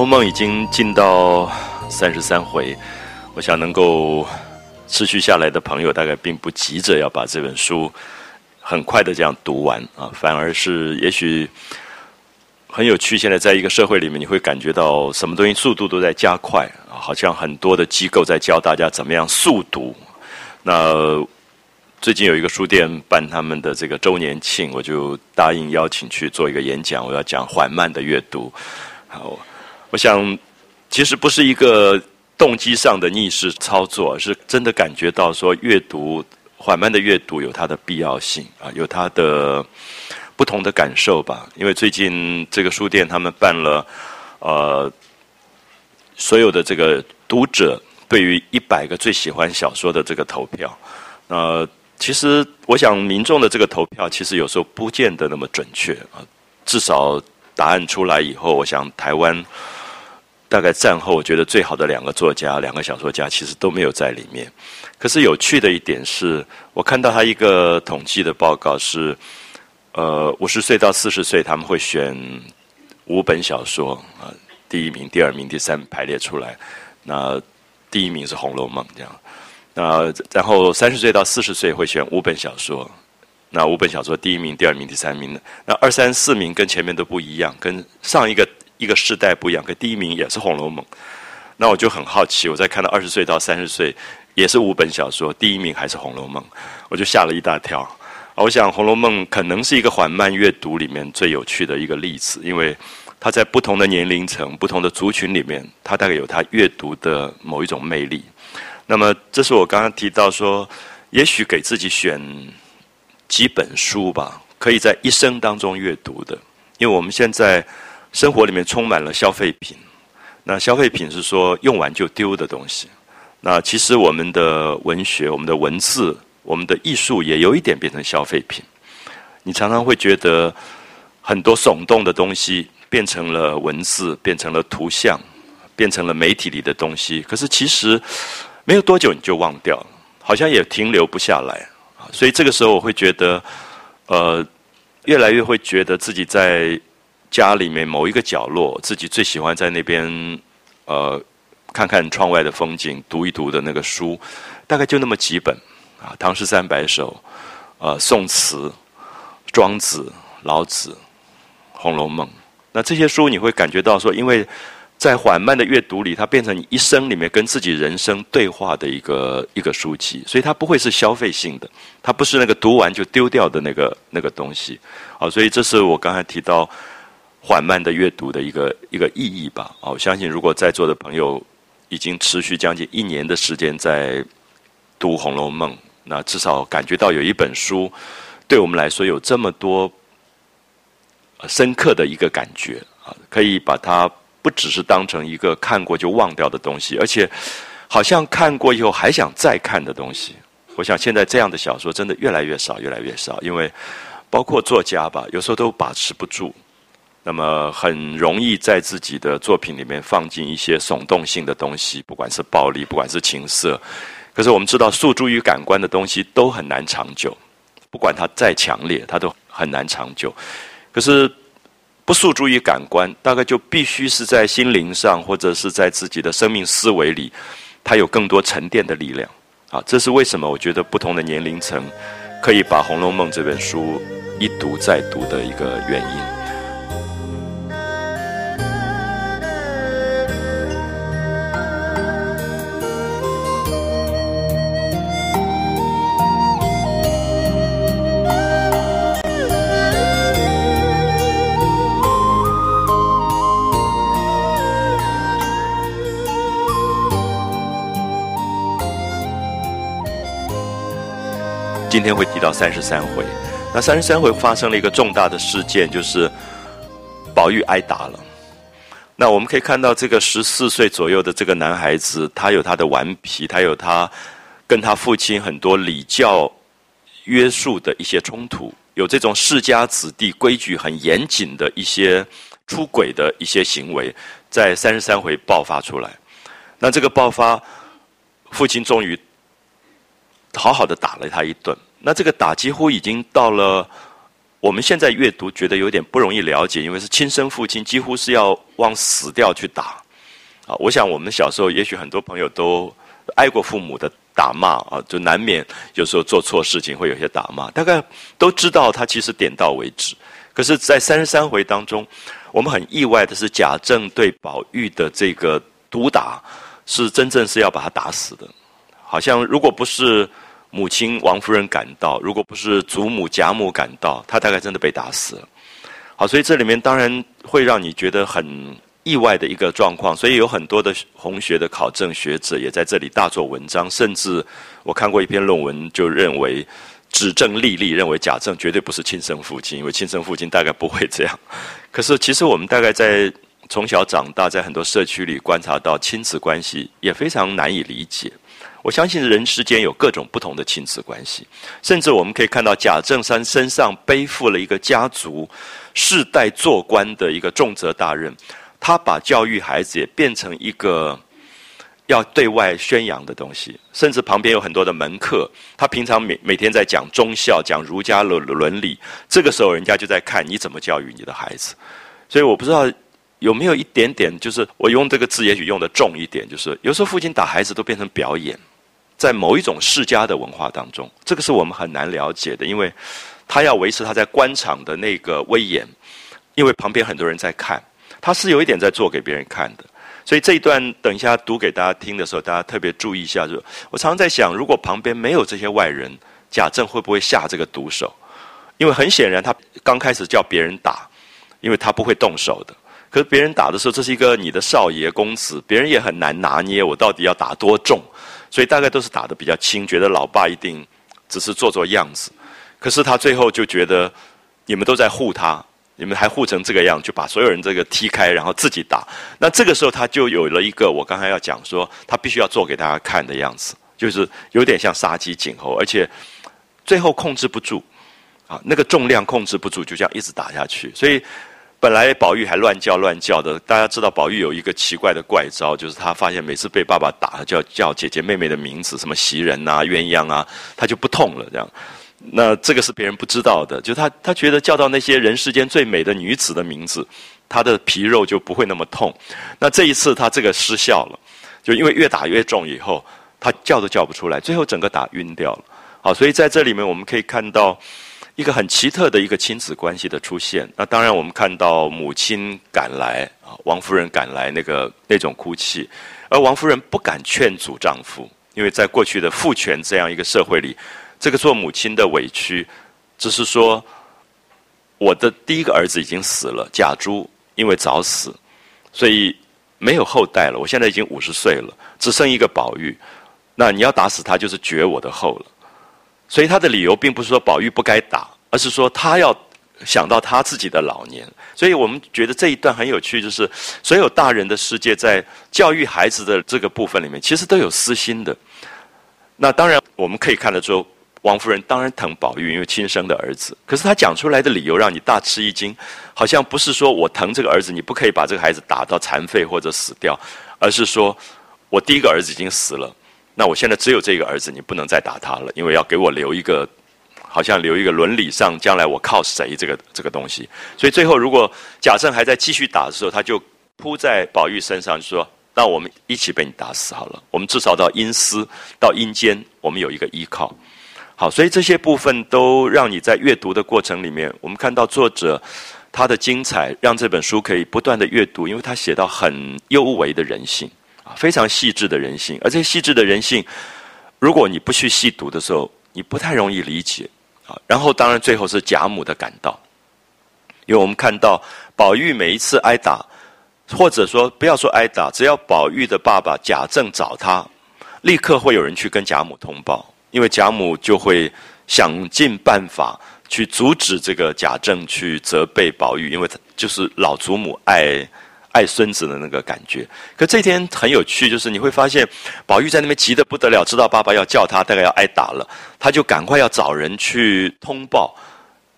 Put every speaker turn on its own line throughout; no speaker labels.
红楼梦》已经进到三十三回，我想能够持续下来的朋友，大概并不急着要把这本书很快的这样读完啊，反而是也许很有趣。现在在一个社会里面，你会感觉到什么东西速度都在加快啊，好像很多的机构在教大家怎么样速读。那最近有一个书店办他们的这个周年庆，我就答应邀请去做一个演讲，我要讲缓慢的阅读。好。我想，其实不是一个动机上的逆势操作，而是真的感觉到说，阅读缓慢的阅读有它的必要性啊，有它的不同的感受吧。因为最近这个书店他们办了呃所有的这个读者对于一百个最喜欢小说的这个投票，呃，其实我想民众的这个投票其实有时候不见得那么准确啊，至少答案出来以后，我想台湾。大概战后，我觉得最好的两个作家、两个小说家，其实都没有在里面。可是有趣的一点是，我看到他一个统计的报告是，呃，五十岁到四十岁他们会选五本小说啊，第一名、第二名、第三排列出来。那第一名是《红楼梦》这样。那然后三十岁到四十岁会选五本小说，那五本小说第一名、第二名、第三名的那二三四名跟前面都不一样，跟上一个。一个世代不一样，可第一名也是《红楼梦》，那我就很好奇，我在看到二十岁到三十岁也是五本小说，第一名还是《红楼梦》，我就吓了一大跳。我想《红楼梦》可能是一个缓慢阅读里面最有趣的一个例子，因为它在不同的年龄层、不同的族群里面，它大概有它阅读的某一种魅力。那么，这是我刚刚提到说，也许给自己选几本书吧，可以在一生当中阅读的，因为我们现在。生活里面充满了消费品，那消费品是说用完就丢的东西。那其实我们的文学、我们的文字、我们的艺术也有一点变成消费品。你常常会觉得很多耸动的东西变成了文字，变成了图像，变成了媒体里的东西。可是其实没有多久你就忘掉了，好像也停留不下来。所以这个时候我会觉得，呃，越来越会觉得自己在。家里面某一个角落，自己最喜欢在那边，呃，看看窗外的风景，读一读的那个书，大概就那么几本啊，《唐诗三百首》，呃，宋词、庄子、老子、《红楼梦》。那这些书你会感觉到说，因为在缓慢的阅读里，它变成你一生里面跟自己人生对话的一个一个书籍，所以它不会是消费性的，它不是那个读完就丢掉的那个那个东西。好，所以这是我刚才提到。缓慢的阅读的一个一个意义吧。啊，我相信如果在座的朋友已经持续将近一年的时间在读《红楼梦》，那至少感觉到有一本书对我们来说有这么多深刻的一个感觉啊，可以把它不只是当成一个看过就忘掉的东西，而且好像看过以后还想再看的东西。我想现在这样的小说真的越来越少，越来越少，因为包括作家吧，有时候都把持不住。那么很容易在自己的作品里面放进一些耸动性的东西，不管是暴力，不管是情色。可是我们知道，诉诸于感官的东西都很难长久，不管它再强烈，它都很难长久。可是不诉诸于感官，大概就必须是在心灵上，或者是在自己的生命思维里，它有更多沉淀的力量。啊，这是为什么？我觉得不同的年龄层可以把《红楼梦》这本书一读再读的一个原因。今天会提到三十三回，那三十三回发生了一个重大的事件，就是宝玉挨打了。那我们可以看到，这个十四岁左右的这个男孩子，他有他的顽皮，他有他跟他父亲很多礼教约束的一些冲突，有这种世家子弟规矩很严谨的一些出轨的一些行为，在三十三回爆发出来。那这个爆发，父亲终于。好好的打了他一顿，那这个打几乎已经到了我们现在阅读觉得有点不容易了解，因为是亲生父亲，几乎是要往死掉去打。啊，我想我们小时候，也许很多朋友都挨过父母的打骂啊，就难免有时候做错事情会有些打骂。大概都知道他其实点到为止。可是，在三十三回当中，我们很意外的是，贾政对宝玉的这个毒打，是真正是要把他打死的。好像如果不是母亲王夫人赶到，如果不是祖母贾母赶到，他大概真的被打死了。好，所以这里面当然会让你觉得很意外的一个状况。所以有很多的红学的考证学者也在这里大做文章，甚至我看过一篇论文，就认为。指证立立，认为贾政绝对不是亲生父亲，因为亲生父亲大概不会这样。可是，其实我们大概在从小长大，在很多社区里观察到亲子关系，也非常难以理解。我相信人世间有各种不同的亲子关系，甚至我们可以看到贾政山身上背负了一个家族世代做官的一个重责大任，他把教育孩子也变成一个。要对外宣扬的东西，甚至旁边有很多的门客，他平常每每天在讲忠孝、讲儒家伦伦理，这个时候人家就在看你怎么教育你的孩子。所以我不知道有没有一点点，就是我用这个字也许用的重一点，就是有时候父亲打孩子都变成表演，在某一种世家的文化当中，这个是我们很难了解的，因为他要维持他在官场的那个威严，因为旁边很多人在看，他是有一点在做给别人看的。所以这一段等一下读给大家听的时候，大家特别注意一下。就我常常在想，如果旁边没有这些外人，贾政会不会下这个毒手？因为很显然，他刚开始叫别人打，因为他不会动手的。可是别人打的时候，这是一个你的少爷公子，别人也很难拿捏我到底要打多重。所以大概都是打的比较轻，觉得老爸一定只是做做样子。可是他最后就觉得你们都在护他。你们还护成这个样，就把所有人这个踢开，然后自己打。那这个时候他就有了一个我刚才要讲说，他必须要做给大家看的样子，就是有点像杀鸡儆猴，而且最后控制不住啊，那个重量控制不住，就这样一直打下去。所以本来宝玉还乱叫乱叫的，大家知道宝玉有一个奇怪的怪招，就是他发现每次被爸爸打，就要叫姐姐妹妹的名字，什么袭人啊、鸳鸯啊，他就不痛了，这样。那这个是别人不知道的，就他他觉得叫到那些人世间最美的女子的名字，他的皮肉就不会那么痛。那这一次他这个失效了，就因为越打越重以后，他叫都叫不出来，最后整个打晕掉了。好，所以在这里面我们可以看到一个很奇特的一个亲子关系的出现。那当然我们看到母亲赶来啊，王夫人赶来那个那种哭泣，而王夫人不敢劝阻丈夫，因为在过去的父权这样一个社会里。这个做母亲的委屈，只是说，我的第一个儿子已经死了，贾珠因为早死，所以没有后代了。我现在已经五十岁了，只剩一个宝玉，那你要打死他，就是绝我的后了。所以他的理由并不是说宝玉不该打，而是说他要想到他自己的老年。所以我们觉得这一段很有趣，就是所有大人的世界在教育孩子的这个部分里面，其实都有私心的。那当然，我们可以看得出。王夫人当然疼宝玉，因为亲生的儿子。可是她讲出来的理由让你大吃一惊，好像不是说我疼这个儿子，你不可以把这个孩子打到残废或者死掉，而是说我第一个儿子已经死了，那我现在只有这个儿子，你不能再打他了，因为要给我留一个，好像留一个伦理上将来我靠谁这个这个东西。所以最后如果贾政还在继续打的时候，他就扑在宝玉身上说：“那我们一起被你打死好了，我们至少到阴司到阴间，我们有一个依靠。”好，所以这些部分都让你在阅读的过程里面，我们看到作者他的精彩，让这本书可以不断的阅读，因为他写到很幽微的人性，非常细致的人性，而这些细致的人性，如果你不去细读的时候，你不太容易理解啊。然后，当然最后是贾母的感到，因为我们看到宝玉每一次挨打，或者说不要说挨打，只要宝玉的爸爸贾政找他，立刻会有人去跟贾母通报。因为贾母就会想尽办法去阻止这个贾政去责备宝玉，因为他就是老祖母爱爱孙子的那个感觉。可这天很有趣，就是你会发现宝玉在那边急得不得了，知道爸爸要叫他，大概要挨打了，他就赶快要找人去通报。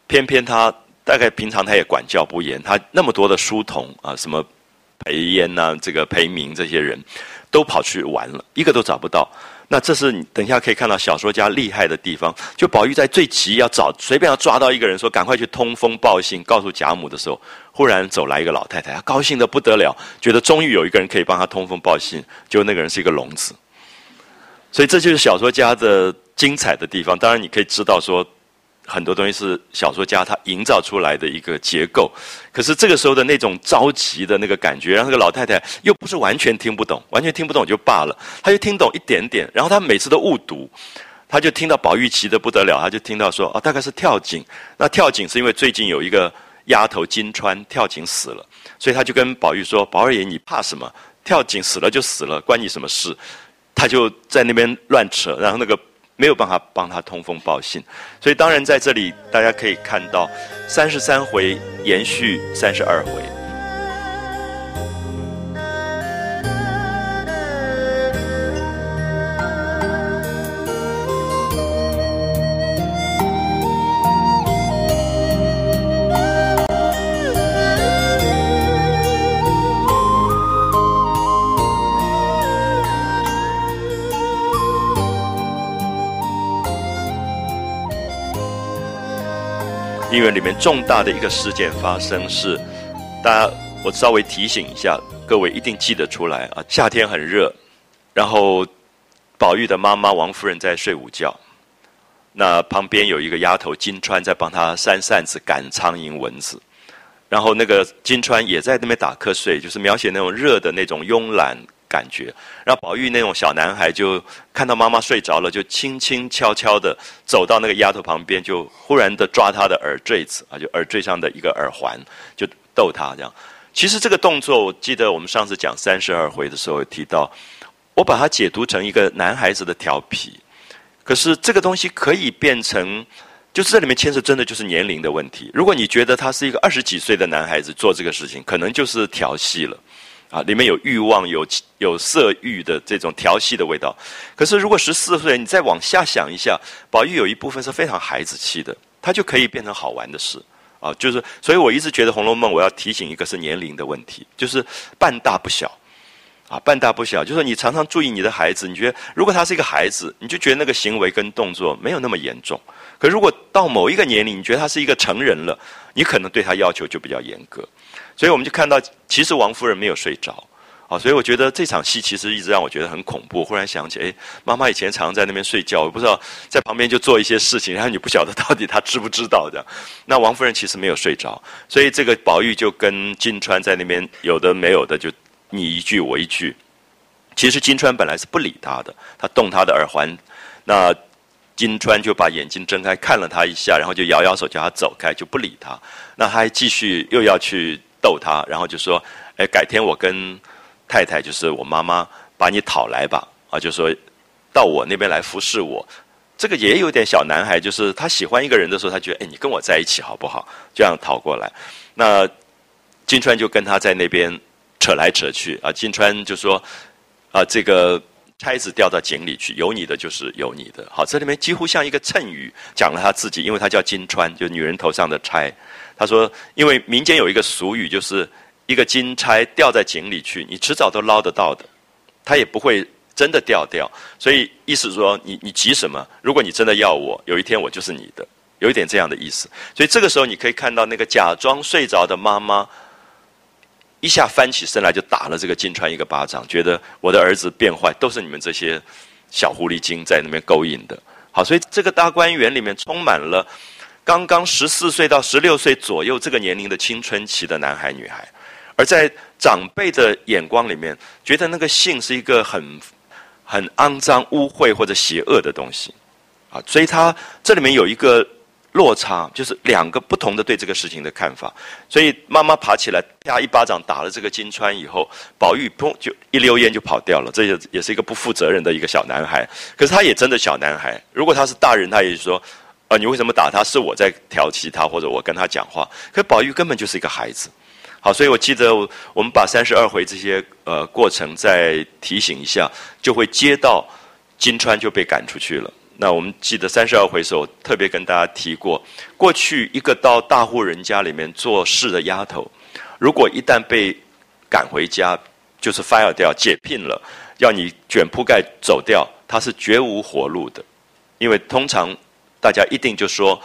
偏偏他大概平常他也管教不严，他那么多的书童啊，什么裴淹呐，这个裴明这些人都跑去玩了，一个都找不到。那这是你等一下可以看到小说家厉害的地方。就宝玉在最急要找随便要抓到一个人，说赶快去通风报信，告诉贾母的时候，忽然走来一个老太太，她高兴的不得了，觉得终于有一个人可以帮她通风报信。就那个人是一个聋子，所以这就是小说家的精彩的地方。当然，你可以知道说。很多东西是小说家他营造出来的一个结构，可是这个时候的那种着急的那个感觉，让那个老太太又不是完全听不懂，完全听不懂就罢了，她就听懂一点点，然后她每次都误读，她就听到宝玉急得不得了，她就听到说啊，大概是跳井，那跳井是因为最近有一个丫头金钏跳井死了，所以她就跟宝玉说：“宝二爷，你怕什么？跳井死了就死了，关你什么事？”她就在那边乱扯，然后那个。没有办法帮他通风报信，所以当然在这里大家可以看到，三十三回延续三十二回。音乐里面重大的一个事件发生是，大家我稍微提醒一下各位，一定记得出来啊！夏天很热，然后宝玉的妈妈王夫人在睡午觉，那旁边有一个丫头金钏在帮她扇扇子赶苍蝇蚊子，然后那个金钏也在那边打瞌睡，就是描写那种热的那种慵懒。感觉，然后宝玉那种小男孩就看到妈妈睡着了，就轻轻悄悄的走到那个丫头旁边，就忽然的抓她的耳坠子啊，就耳坠上的一个耳环，就逗她这样。其实这个动作，我记得我们上次讲三十二回的时候有提到，我把它解读成一个男孩子的调皮。可是这个东西可以变成，就是这里面牵涉真的就是年龄的问题。如果你觉得他是一个二十几岁的男孩子做这个事情，可能就是调戏了。啊，里面有欲望、有有色欲的这种调戏的味道。可是，如果十四岁，你再往下想一下，宝玉有一部分是非常孩子气的，他就可以变成好玩的事啊。就是，所以我一直觉得《红楼梦》，我要提醒一个是年龄的问题，就是半大不小啊，半大不小。就是你常常注意你的孩子，你觉得如果他是一个孩子，你就觉得那个行为跟动作没有那么严重。可如果到某一个年龄，你觉得他是一个成人了，你可能对他要求就比较严格。所以我们就看到，其实王夫人没有睡着，啊，所以我觉得这场戏其实一直让我觉得很恐怖。忽然想起，哎，妈妈以前常在那边睡觉，我不知道在旁边就做一些事情，然后你不晓得到底她知不知道的。那王夫人其实没有睡着，所以这个宝玉就跟金钏在那边有的没有的，就你一句我一句。其实金钏本来是不理他的，他动他的耳环，那金钏就把眼睛睁开看了他一下，然后就摇摇手叫他走开，就不理他。那他还继续又要去。逗他，然后就说：“哎，改天我跟太太，就是我妈妈，把你讨来吧。”啊，就说到我那边来服侍我。这个也有点小男孩，就是他喜欢一个人的时候，他觉得：“哎，你跟我在一起好不好？”这样讨过来。那金川就跟他在那边扯来扯去啊。金川就说：“啊，这个钗子掉到井里去，有你的就是有你的。”好，这里面几乎像一个衬语，讲了他自己，因为他叫金川，就女人头上的钗。他说：“因为民间有一个俗语，就是一个金钗掉在井里去，你迟早都捞得到的，它也不会真的掉掉。所以意思说，你你急什么？如果你真的要我，有一天我就是你的，有一点这样的意思。所以这个时候，你可以看到那个假装睡着的妈妈，一下翻起身来就打了这个金川一个巴掌，觉得我的儿子变坏，都是你们这些小狐狸精在那边勾引的。好，所以这个大观园里面充满了。”刚刚十四岁到十六岁左右这个年龄的青春期的男孩女孩，而在长辈的眼光里面，觉得那个性是一个很很肮脏、污秽或者邪恶的东西，啊，所以他这里面有一个落差，就是两个不同的对这个事情的看法。所以妈妈爬起来啪一巴掌打了这个金川以后，宝玉砰就一溜烟就跑掉了。这也也是一个不负责任的一个小男孩，可是他也真的小男孩。如果他是大人，他也说。啊，你为什么打他？是我在调戏他，或者我跟他讲话？可宝玉根本就是一个孩子。好，所以我记得我们把三十二回这些呃过程再提醒一下，就会接到金钏就被赶出去了。那我们记得三十二回的时候特别跟大家提过，过去一个到大户人家里面做事的丫头，如果一旦被赶回家，就是 fire 掉解聘了。要你卷铺盖走掉，她是绝无活路的，因为通常大家一定就说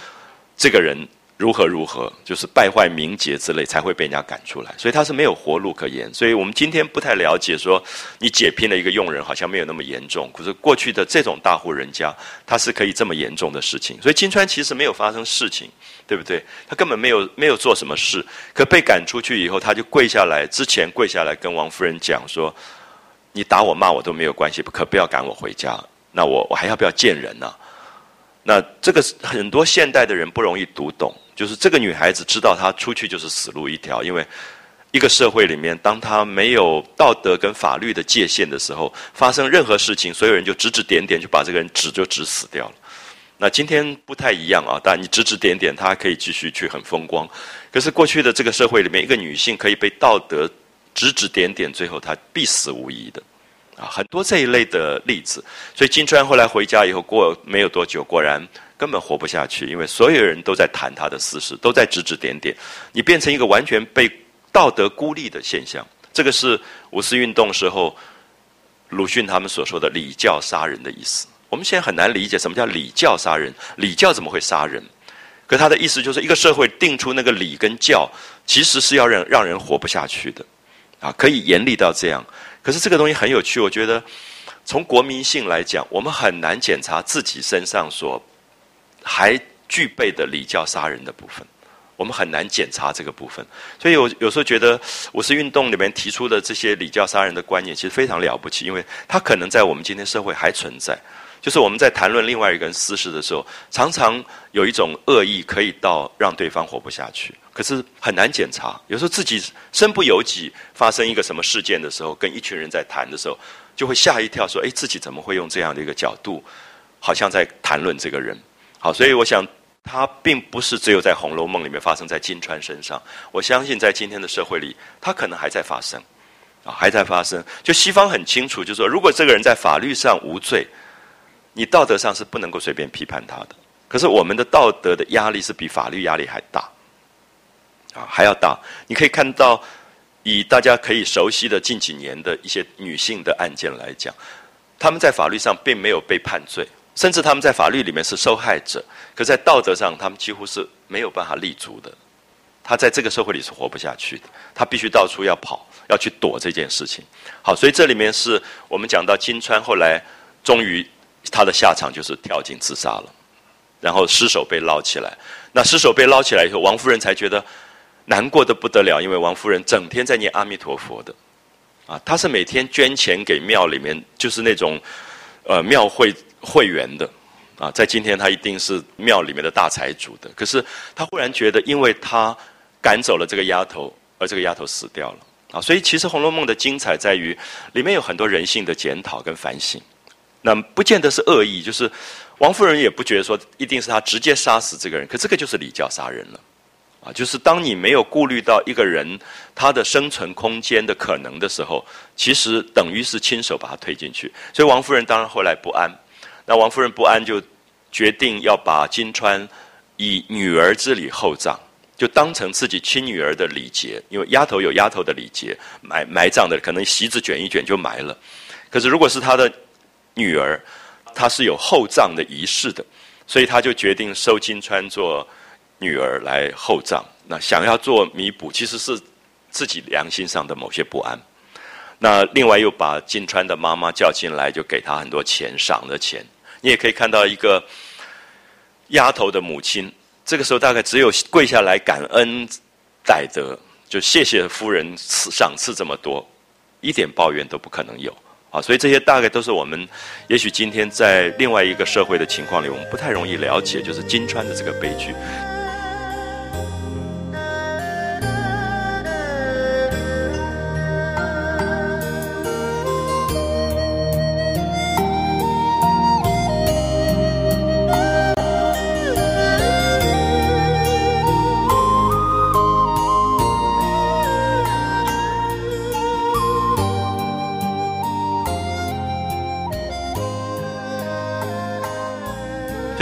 这个人。如何如何，就是败坏名节之类，才会被人家赶出来。所以他是没有活路可言。所以我们今天不太了解，说你解聘了一个佣人，好像没有那么严重。可是过去的这种大户人家，他是可以这么严重的事情。所以金川其实没有发生事情，对不对？他根本没有没有做什么事。可被赶出去以后，他就跪下来，之前跪下来跟王夫人讲说：“你打我骂我都没有关系，可不要赶我回家。那我我还要不要见人呢？”那这个很多现代的人不容易读懂。就是这个女孩子知道她出去就是死路一条，因为一个社会里面，当她没有道德跟法律的界限的时候，发生任何事情，所有人就指指点点，就把这个人指就指死掉了。那今天不太一样啊，但你指指点点，她可以继续去很风光。可是过去的这个社会里面，一个女性可以被道德指指点点，最后她必死无疑的啊，很多这一类的例子。所以金川后来回家以后，过没有多久，果然。根本活不下去，因为所有人都在谈他的私事，都在指指点点。你变成一个完全被道德孤立的现象。这个是五四运动时候鲁迅他们所说的礼教杀人的意思。我们现在很难理解什么叫礼教杀人，礼教怎么会杀人？可他的意思就是一个社会定出那个礼跟教，其实是要让让人活不下去的啊，可以严厉到这样。可是这个东西很有趣，我觉得从国民性来讲，我们很难检查自己身上所。还具备的礼教杀人的部分，我们很难检查这个部分。所以，我有时候觉得五四运动里面提出的这些礼教杀人的观念，其实非常了不起，因为它可能在我们今天社会还存在。就是我们在谈论另外一个人私事的时候，常常有一种恶意，可以到让对方活不下去，可是很难检查。有时候自己身不由己，发生一个什么事件的时候，跟一群人在谈的时候，就会吓一跳，说：“哎，自己怎么会用这样的一个角度，好像在谈论这个人？”好，所以我想，它并不是只有在《红楼梦》里面发生在金钏身上。我相信，在今天的社会里，它可能还在发生，啊，还在发生。就西方很清楚，就说，如果这个人在法律上无罪，你道德上是不能够随便批判他的。可是，我们的道德的压力是比法律压力还大，啊，还要大。你可以看到，以大家可以熟悉的近几年的一些女性的案件来讲，他们在法律上并没有被判罪。甚至他们在法律里面是受害者，可在道德上，他们几乎是没有办法立足的。他在这个社会里是活不下去的，他必须到处要跑，要去躲这件事情。好，所以这里面是我们讲到金川后来终于他的下场就是跳井自杀了，然后尸首被捞起来。那尸首被捞起来以后，王夫人才觉得难过的不得了，因为王夫人整天在念阿弥陀佛的，啊，她是每天捐钱给庙里面，就是那种呃庙会。会员的啊，在今天他一定是庙里面的大财主的。可是他忽然觉得，因为他赶走了这个丫头，而这个丫头死掉了啊。所以其实《红楼梦》的精彩在于，里面有很多人性的检讨跟反省。那不见得是恶意，就是王夫人也不觉得说一定是他直接杀死这个人，可这个就是礼教杀人了啊。就是当你没有顾虑到一个人他的生存空间的可能的时候，其实等于是亲手把他推进去。所以王夫人当然后来不安。那王夫人不安，就决定要把金钏以女儿之礼厚葬，就当成自己亲女儿的礼节。因为丫头有丫头的礼节，埋埋葬的可能席子卷一卷就埋了。可是如果是他的女儿，她是有厚葬的仪式的，所以他就决定收金钏做女儿来厚葬。那想要做弥补，其实是自己良心上的某些不安。那另外又把金钏的妈妈叫进来，就给她很多钱，赏的钱。你也可以看到一个丫头的母亲，这个时候大概只有跪下来感恩戴德，就谢谢夫人赐赏赐这么多，一点抱怨都不可能有所以这些大概都是我们也许今天在另外一个社会的情况里，我们不太容易了解，就是金川的这个悲剧。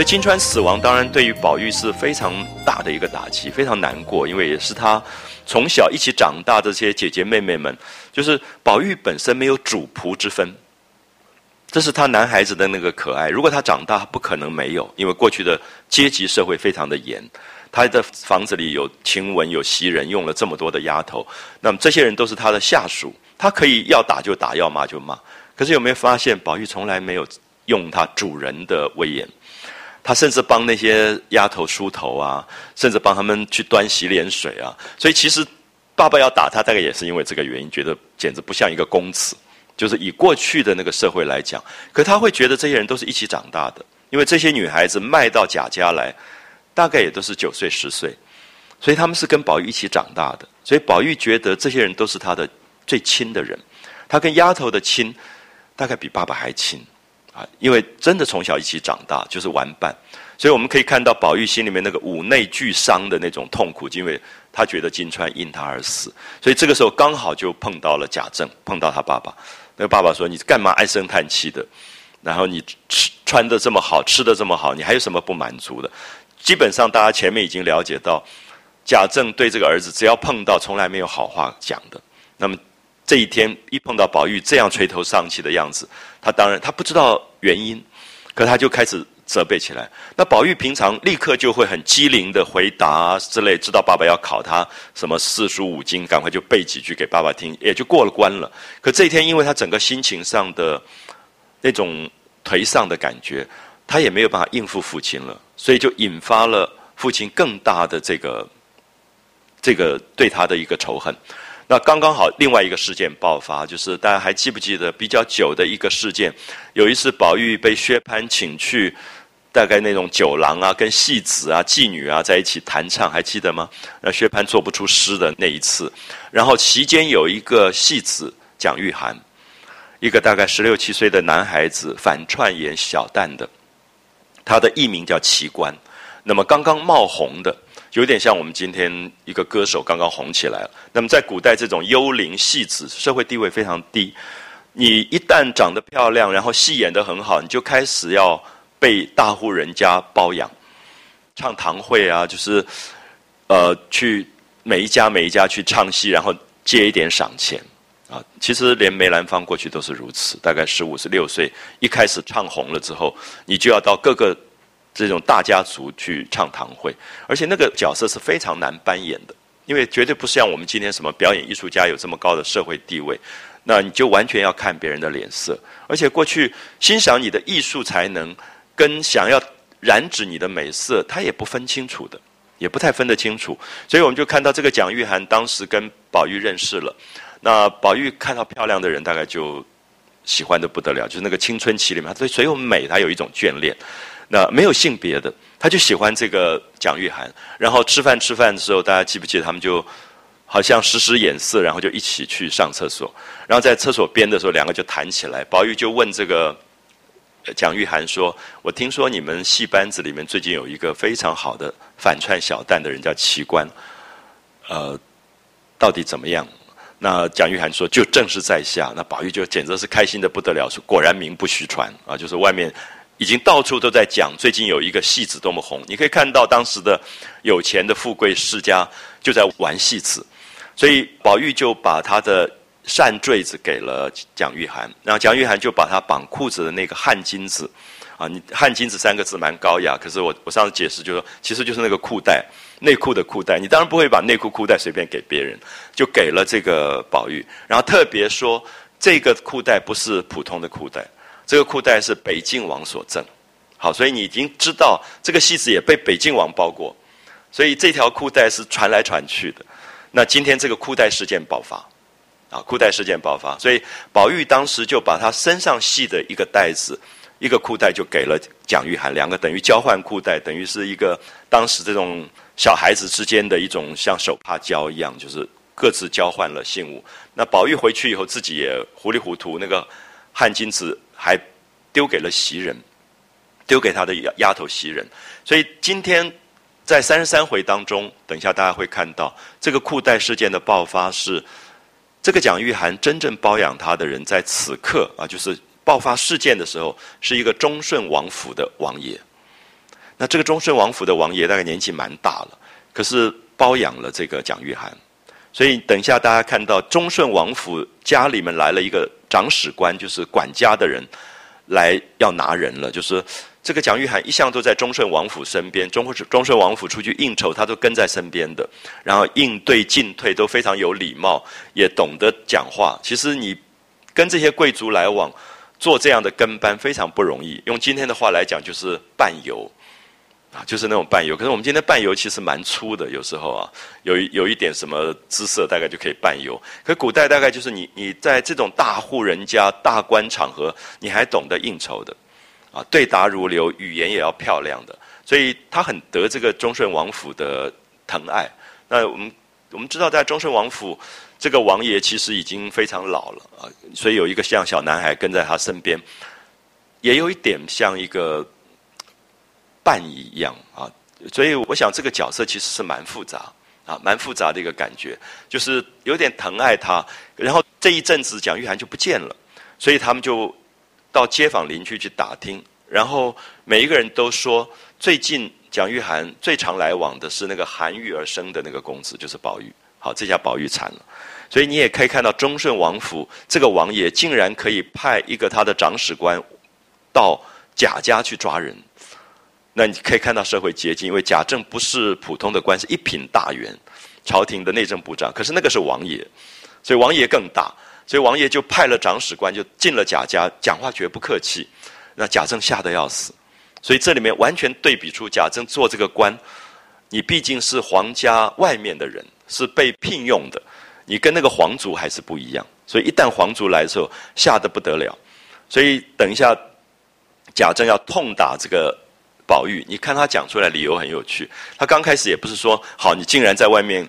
金川死亡，当然对于宝玉是非常大的一个打击，非常难过，因为也是他从小一起长大这些姐姐妹妹们，就是宝玉本身没有主仆之分，这是他男孩子的那个可爱。如果他长大，不可能没有，因为过去的阶级社会非常的严。他的房子里有晴雯，有袭人，用了这么多的丫头，那么这些人都是他的下属，他可以要打就打，要骂就骂。可是有没有发现，宝玉从来没有用他主人的威严？他甚至帮那些丫头梳头啊，甚至帮他们去端洗脸水啊。所以其实爸爸要打他，大概也是因为这个原因，觉得简直不像一个公子。就是以过去的那个社会来讲，可他会觉得这些人都是一起长大的，因为这些女孩子卖到贾家来，大概也都是九岁十岁，所以他们是跟宝玉一起长大的，所以宝玉觉得这些人都是他的最亲的人，他跟丫头的亲，大概比爸爸还亲，啊，因为真的从小一起长大就是玩伴，所以我们可以看到宝玉心里面那个五内俱伤的那种痛苦，因为他觉得金钏因他而死，所以这个时候刚好就碰到了贾政，碰到他爸爸。那个爸爸说：“你干嘛唉声叹气的？然后你吃穿的这么好，吃的这么好，你还有什么不满足的？基本上大家前面已经了解到，贾政对这个儿子只要碰到，从来没有好话讲的。那么这一天一碰到宝玉这样垂头丧气的样子，他当然他不知道原因，可他就开始。”责备起来，那宝玉平常立刻就会很机灵的回答之类，知道爸爸要考他什么四书五经，赶快就背几句给爸爸听，也就过了关了。可这一天，因为他整个心情上的那种颓丧的感觉，他也没有办法应付父亲了，所以就引发了父亲更大的这个这个对他的一个仇恨。那刚刚好，另外一个事件爆发，就是大家还记不记得比较久的一个事件？有一次，宝玉被薛蟠请去。大概那种酒廊啊，跟戏子啊、妓女啊在一起弹唱，还记得吗？那薛蟠做不出诗的那一次，然后席间有一个戏子蒋玉菡，一个大概十六七岁的男孩子反串演小旦的，他的艺名叫奇观。那么刚刚冒红的，有点像我们今天一个歌手刚刚红起来了。那么在古代，这种幽灵戏子社会地位非常低，你一旦长得漂亮，然后戏演得很好，你就开始要。被大户人家包养，唱堂会啊，就是，呃，去每一家每一家去唱戏，然后借一点赏钱啊。其实连梅兰芳过去都是如此，大概十五十六岁一开始唱红了之后，你就要到各个这种大家族去唱堂会，而且那个角色是非常难扮演的，因为绝对不是像我们今天什么表演艺术家有这么高的社会地位，那你就完全要看别人的脸色，而且过去欣赏你的艺术才能。跟想要染指你的美色，他也不分清楚的，也不太分得清楚。所以我们就看到这个蒋玉菡当时跟宝玉认识了。那宝玉看到漂亮的人，大概就喜欢的不得了，就是那个青春期里面，他对所有美他有一种眷恋。那没有性别的，他就喜欢这个蒋玉菡。然后吃饭吃饭的时候，大家记不记得他们就好像使使眼色，然后就一起去上厕所。然后在厕所边的时候，两个就谈起来。宝玉就问这个。蒋玉菡说：“我听说你们戏班子里面最近有一个非常好的反串小旦的人叫奇观，呃，到底怎么样？”那蒋玉菡说：“就正是在下。”那宝玉就简直是开心的不得了，说：“果然名不虚传啊！就是外面已经到处都在讲，最近有一个戏子多么红。你可以看到当时的有钱的富贵世家就在玩戏子，所以宝玉就把他的。”扇坠子给了蒋玉菡，然后蒋玉菡就把他绑裤子的那个汗巾子，啊，你汗巾子三个字蛮高雅，可是我我上次解释就说，其实就是那个裤带，内裤的裤带，你当然不会把内裤裤带随便给别人，就给了这个宝玉，然后特别说这个裤带不是普通的裤带，这个裤带是北静王所赠，好，所以你已经知道这个戏子也被北静王包过，所以这条裤带是传来传去的，那今天这个裤带事件爆发。啊，裤带事件爆发，所以宝玉当时就把他身上系的一个带子，一个裤带就给了蒋玉菡，两个等于交换裤带，等于是一个当时这种小孩子之间的一种像手帕交一样，就是各自交换了信物。那宝玉回去以后自己也糊里糊涂，那个汗巾子还丢给了袭人，丢给他的丫丫头袭人。所以今天在三十三回当中，等一下大家会看到这个裤带事件的爆发是。这个蒋玉菡真正包养他的人，在此刻啊，就是爆发事件的时候，是一个忠顺王府的王爷。那这个忠顺王府的王爷大概年纪蛮大了，可是包养了这个蒋玉菡。所以等一下大家看到忠顺王府家里面来了一个长史官，就是管家的人来要拿人了，就是这个蒋玉菡一向都在忠顺王府身边，忠忠顺王府出去应酬，他都跟在身边的，然后应对进退都非常有礼貌，也懂得讲话。其实你跟这些贵族来往，做这样的跟班非常不容易。用今天的话来讲，就是伴游。啊，就是那种伴游。可是我们今天伴游其实蛮粗的，有时候啊，有有一点什么姿色，大概就可以伴游。可古代大概就是你你在这种大户人家、大官场合，你还懂得应酬的，啊，对答如流，语言也要漂亮的，所以他很得这个忠顺王府的疼爱。那我们我们知道，在忠顺王府，这个王爷其实已经非常老了啊，所以有一个像小男孩跟在他身边，也有一点像一个。伴一样啊，所以我想这个角色其实是蛮复杂啊，蛮复杂的一个感觉，就是有点疼爱他。然后这一阵子蒋玉菡就不见了，所以他们就到街坊邻居去打听，然后每一个人都说，最近蒋玉菡最常来往的是那个含玉而生的那个公子，就是宝玉。好，这下宝玉惨了，所以你也可以看到忠顺王府这个王爷竟然可以派一个他的长史官到贾家去抓人。那你可以看到社会阶级，因为贾政不是普通的官，是一品大员，朝廷的内政部长。可是那个是王爷，所以王爷更大，所以王爷就派了长史官就进了贾家，讲话绝不客气。那贾政吓得要死，所以这里面完全对比出贾政做这个官，你毕竟是皇家外面的人，是被聘用的，你跟那个皇族还是不一样。所以一旦皇族来的时候，吓得不得了。所以等一下，贾政要痛打这个。宝玉，你看他讲出来理由很有趣。他刚开始也不是说好，你竟然在外面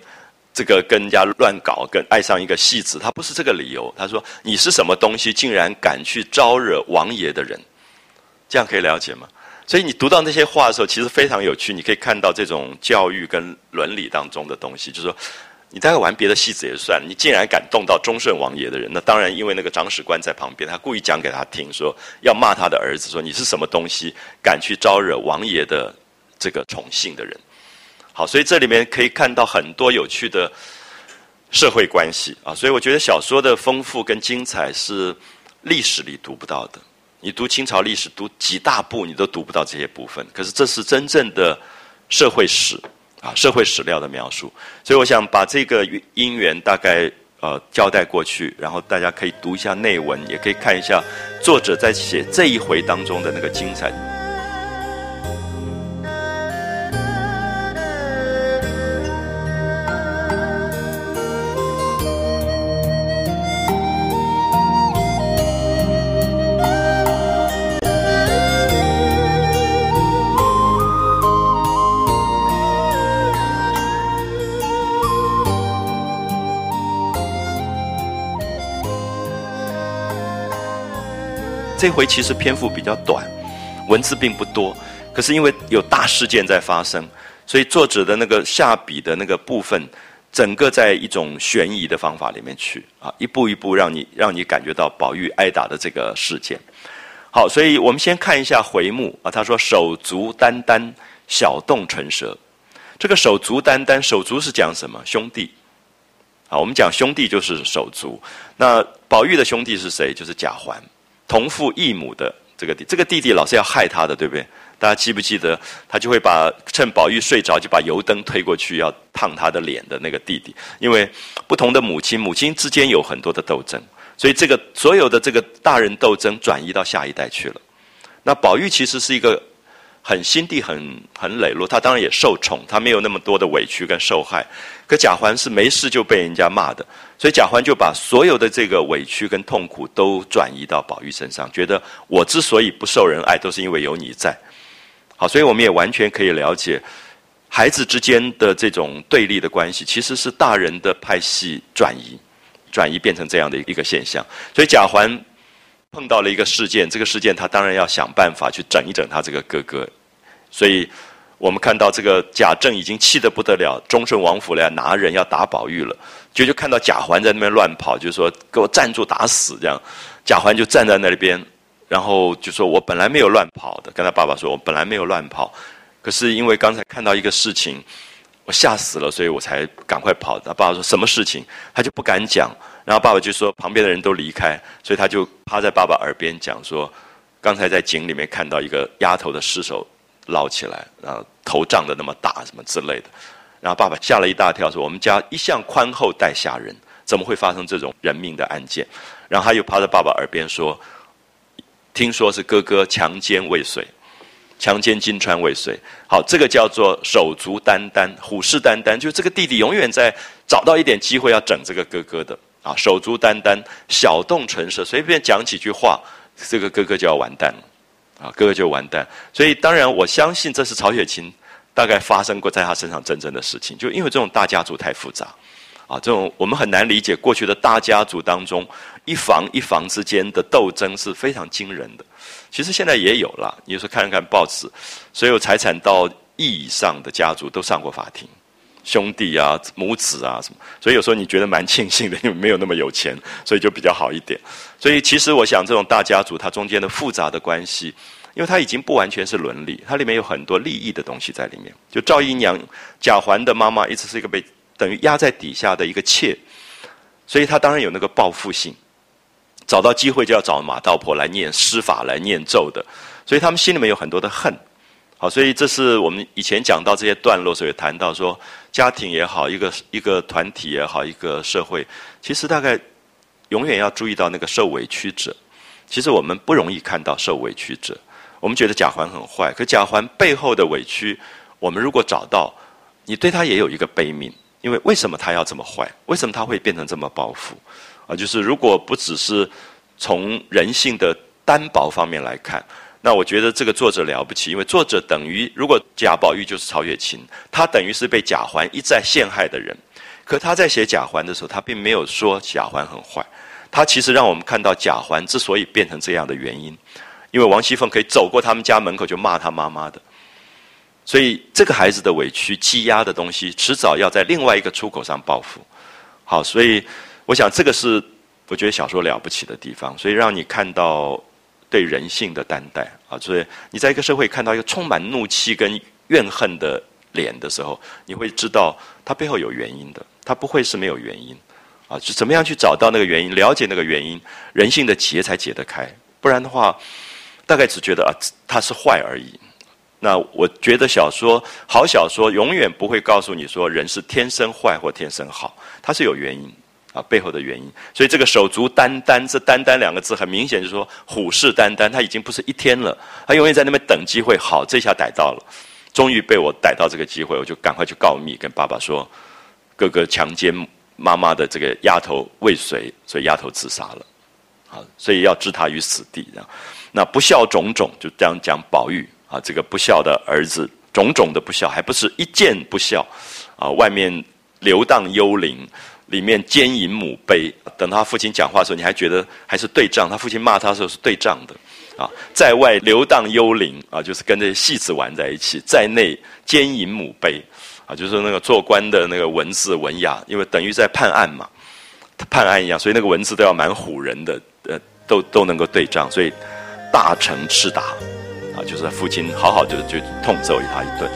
这个跟人家乱搞，跟爱上一个戏子，他不是这个理由。他说你是什么东西，竟然敢去招惹王爷的人？这样可以了解吗？所以你读到那些话的时候，其实非常有趣。你可以看到这种教育跟伦理当中的东西，就是说。你大概玩别的戏子也算，你竟然敢动到忠顺王爷的人，那当然因为那个长史官在旁边，他故意讲给他听，说要骂他的儿子，说你是什么东西，敢去招惹王爷的这个宠幸的人。好，所以这里面可以看到很多有趣的社会关系啊，所以我觉得小说的丰富跟精彩是历史里读不到的。你读清朝历史，读几大部你都读不到这些部分，可是这是真正的社会史。啊，社会史料的描述，所以我想把这个因缘大概呃交代过去，然后大家可以读一下内文，也可以看一下作者在写这一回当中的那个精彩。这回其实篇幅比较短，文字并不多，可是因为有大事件在发生，所以作者的那个下笔的那个部分，整个在一种悬疑的方法里面去啊，一步一步让你让你感觉到宝玉挨打的这个事件。好，所以我们先看一下回目啊，他说手足眈眈，小动唇舌。这个手足眈眈，手足是讲什么？兄弟。啊，我们讲兄弟就是手足。那宝玉的兄弟是谁？就是贾环。同父异母的这个弟，这个弟弟老是要害他的，对不对？大家记不记得，他就会把趁宝玉睡着，就把油灯推过去，要烫他的脸的那个弟弟。因为不同的母亲，母亲之间有很多的斗争，所以这个所有的这个大人斗争转移到下一代去了。那宝玉其实是一个。很心地很很磊落，他当然也受宠，他没有那么多的委屈跟受害。可贾环是没事就被人家骂的，所以贾环就把所有的这个委屈跟痛苦都转移到宝玉身上，觉得我之所以不受人爱，都是因为有你在。好，所以我们也完全可以了解，孩子之间的这种对立的关系，其实是大人的派系转移，转移变成这样的一个现象。所以贾环碰到了一个事件，这个事件他当然要想办法去整一整他这个哥哥。所以，我们看到这个贾政已经气得不得了，忠顺王府来拿人要打宝玉了，就就看到贾环在那边乱跑，就说给我站住，打死这样。贾环就站在那边，然后就说我本来没有乱跑的，跟他爸爸说，我本来没有乱跑，可是因为刚才看到一个事情，我吓死了，所以我才赶快跑。他爸爸说什么事情，他就不敢讲，然后爸爸就说旁边的人都离开，所以他就趴在爸爸耳边讲说。刚才在井里面看到一个丫头的尸首捞起来，然后头胀得那么大，什么之类的。然后爸爸吓了一大跳，说：“我们家一向宽厚待下人，怎么会发生这种人命的案件？”然后他又趴在爸爸耳边说：“听说是哥哥强奸未遂，强奸金川未遂。好，这个叫做手足担担，虎视眈眈，就这个弟弟永远在找到一点机会要整这个哥哥的啊，手足担担，小动唇舌，随便讲几句话，这个哥哥就要完蛋了啊，哥哥就完蛋。所以当然，我相信这是曹雪芹。”大概发生过在他身上真正的事情，就因为这种大家族太复杂，啊，这种我们很难理解过去的大家族当中一房一房之间的斗争是非常惊人的。其实现在也有了，你说看看报纸，所有财产到亿以上的家族都上过法庭，兄弟啊、母子啊什么，所以有时候你觉得蛮庆幸的，因为没有那么有钱，所以就比较好一点。所以其实我想，这种大家族它中间的复杂的关系。因为它已经不完全是伦理，它里面有很多利益的东西在里面。就赵姨娘贾环的妈妈一直是一个被等于压在底下的一个妾，所以她当然有那个报复性，找到机会就要找马道婆来念施法来念咒的，所以他们心里面有很多的恨。好，所以这是我们以前讲到这些段落时候谈到说，家庭也好，一个一个团体也好，一个社会，其实大概永远要注意到那个受委屈者。其实我们不容易看到受委屈者。我们觉得贾环很坏，可贾环背后的委屈，我们如果找到，你对他也有一个悲悯，因为为什么他要这么坏？为什么他会变成这么报复？啊，就是如果不只是从人性的单薄方面来看，那我觉得这个作者了不起，因为作者等于如果贾宝玉就是曹雪芹，他等于是被贾环一再陷害的人，可他在写贾环的时候，他并没有说贾环很坏，他其实让我们看到贾环之所以变成这样的原因。因为王熙凤可以走过他们家门口就骂他妈妈的，所以这个孩子的委屈积压的东西，迟早要在另外一个出口上报复。好，所以我想这个是我觉得小说了不起的地方，所以让你看到对人性的担待啊。所以你在一个社会看到一个充满怒气跟怨恨的脸的时候，你会知道他背后有原因的，他不会是没有原因啊。就怎么样去找到那个原因，了解那个原因，人性的结才解得开，不然的话。大概只觉得啊，他是坏而已。那我觉得小说好小说永远不会告诉你说人是天生坏或天生好，它是有原因啊背后的原因。所以这个手足担担，这担担两个字很明显就是说虎视眈眈，他已经不是一天了，他永远在那边等机会。好，这下逮到了，终于被我逮到这个机会，我就赶快去告密，跟爸爸说哥哥强奸妈妈的这个丫头未遂，所以丫头自杀了。好，所以要置他于死地，这样。那不孝种种，就这样讲宝玉啊，这个不孝的儿子，种种的不孝，还不是一件不孝啊。外面流荡幽灵，里面奸淫母悲。等他父亲讲话的时候，你还觉得还是对仗。他父亲骂他的时候是对仗的啊。在外流荡幽灵啊，就是跟这些戏子玩在一起；在内奸淫母悲啊，就是那个做官的那个文字文雅，因为等于在判案嘛，判案一样，所以那个文字都要蛮唬人的，呃，都都能够对仗，所以。大成吃打，啊，就是父亲好好就就痛揍他一顿。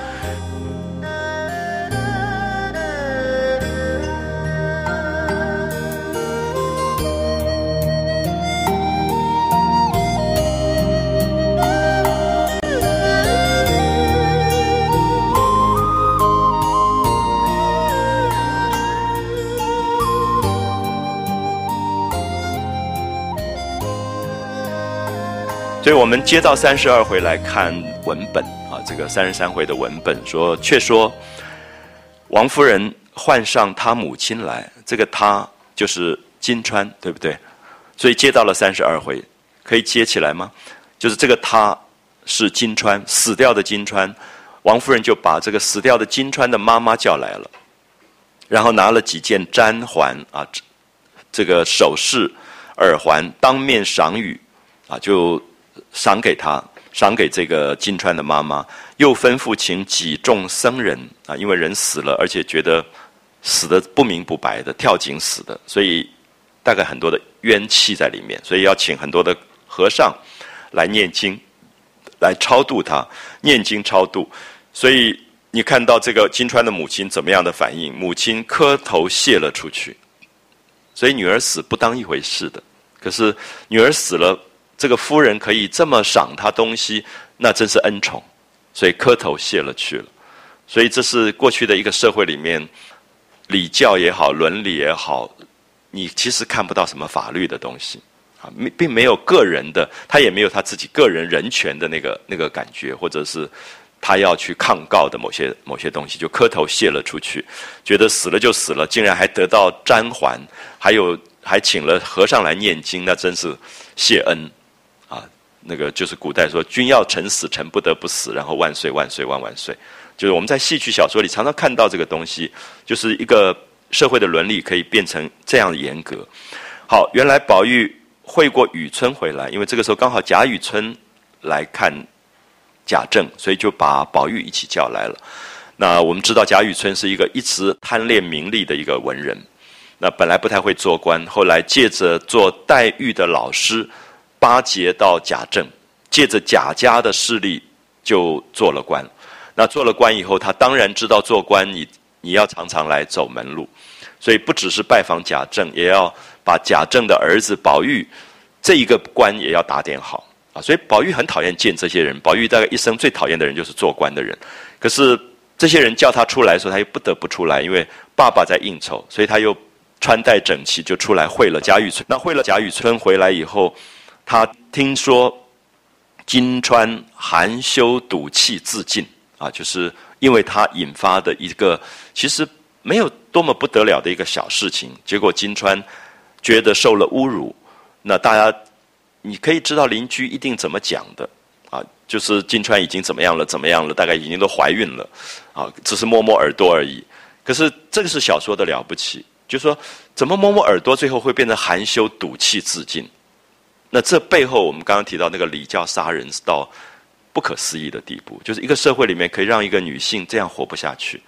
我们接到三十二回来看文本啊，这个三十三回的文本说，却说王夫人唤上她母亲来，这个她就是金钏，对不对？所以接到了三十二回，可以接起来吗？就是这个她是金钏，死掉的金钏，王夫人就把这个死掉的金钏的妈妈叫来了，然后拿了几件簪环啊，这个首饰、耳环，当面赏与啊，就。赏给他，赏给这个金川的妈妈，又吩咐请几众僧人啊，因为人死了，而且觉得死的不明不白的，跳井死的，所以大概很多的冤气在里面，所以要请很多的和尚来念经，来超度他，念经超度。所以你看到这个金川的母亲怎么样的反应？母亲磕头谢了出去，所以女儿死不当一回事的，可是女儿死了。这个夫人可以这么赏他东西，那真是恩宠，所以磕头谢了去了。所以这是过去的一个社会里面，礼教也好，伦理也好，你其实看不到什么法律的东西啊，没并没有个人的，他也没有他自己个人人权的那个那个感觉，或者是他要去抗告的某些某些东西，就磕头谢了出去，觉得死了就死了，竟然还得到瞻环，还有还请了和尚来念经，那真是谢恩！那个就是古代说“君要臣死，臣不得不死”，然后万岁万岁万万岁。就是我们在戏曲小说里常常看到这个东西，就是一个社会的伦理可以变成这样的严格。好，原来宝玉会过雨村回来，因为这个时候刚好贾雨村来看贾政，所以就把宝玉一起叫来了。那我们知道贾雨村是一个一直贪恋名利的一个文人，那本来不太会做官，后来借着做黛玉的老师，巴结到贾政，借着贾家的势力就做了官。那做了官以后，他当然知道做官，你你要常常来走门路，所以不只是拜访贾政，也要把贾政的儿子宝玉这一个官也要打点好啊。所以宝玉很讨厌见这些人，宝玉大概一生最讨厌的人就是做官的人。可是这些人叫他出来的时候，他又不得不出来，因为爸爸在应酬，所以他又穿戴整齐就出来会了贾雨村。那会了贾雨村回来以后，他听说金川含羞赌气自尽。啊，就是因为他引发的一个其实没有多么不得了的一个小事情，结果金川觉得受了侮辱。那大家你可以知道邻居一定怎么讲的啊，就是金川已经怎么样了，怎么样了，大概已经都怀孕了啊，只是摸摸耳朵而已。可是这个是小说的了不起，就说怎么摸摸耳朵，最后会变成含羞赌气自尽？那这背后我们刚刚提到那个礼教杀人是到。不可思议的地步，就是一个社会里面可以让一个女性这样活不下去，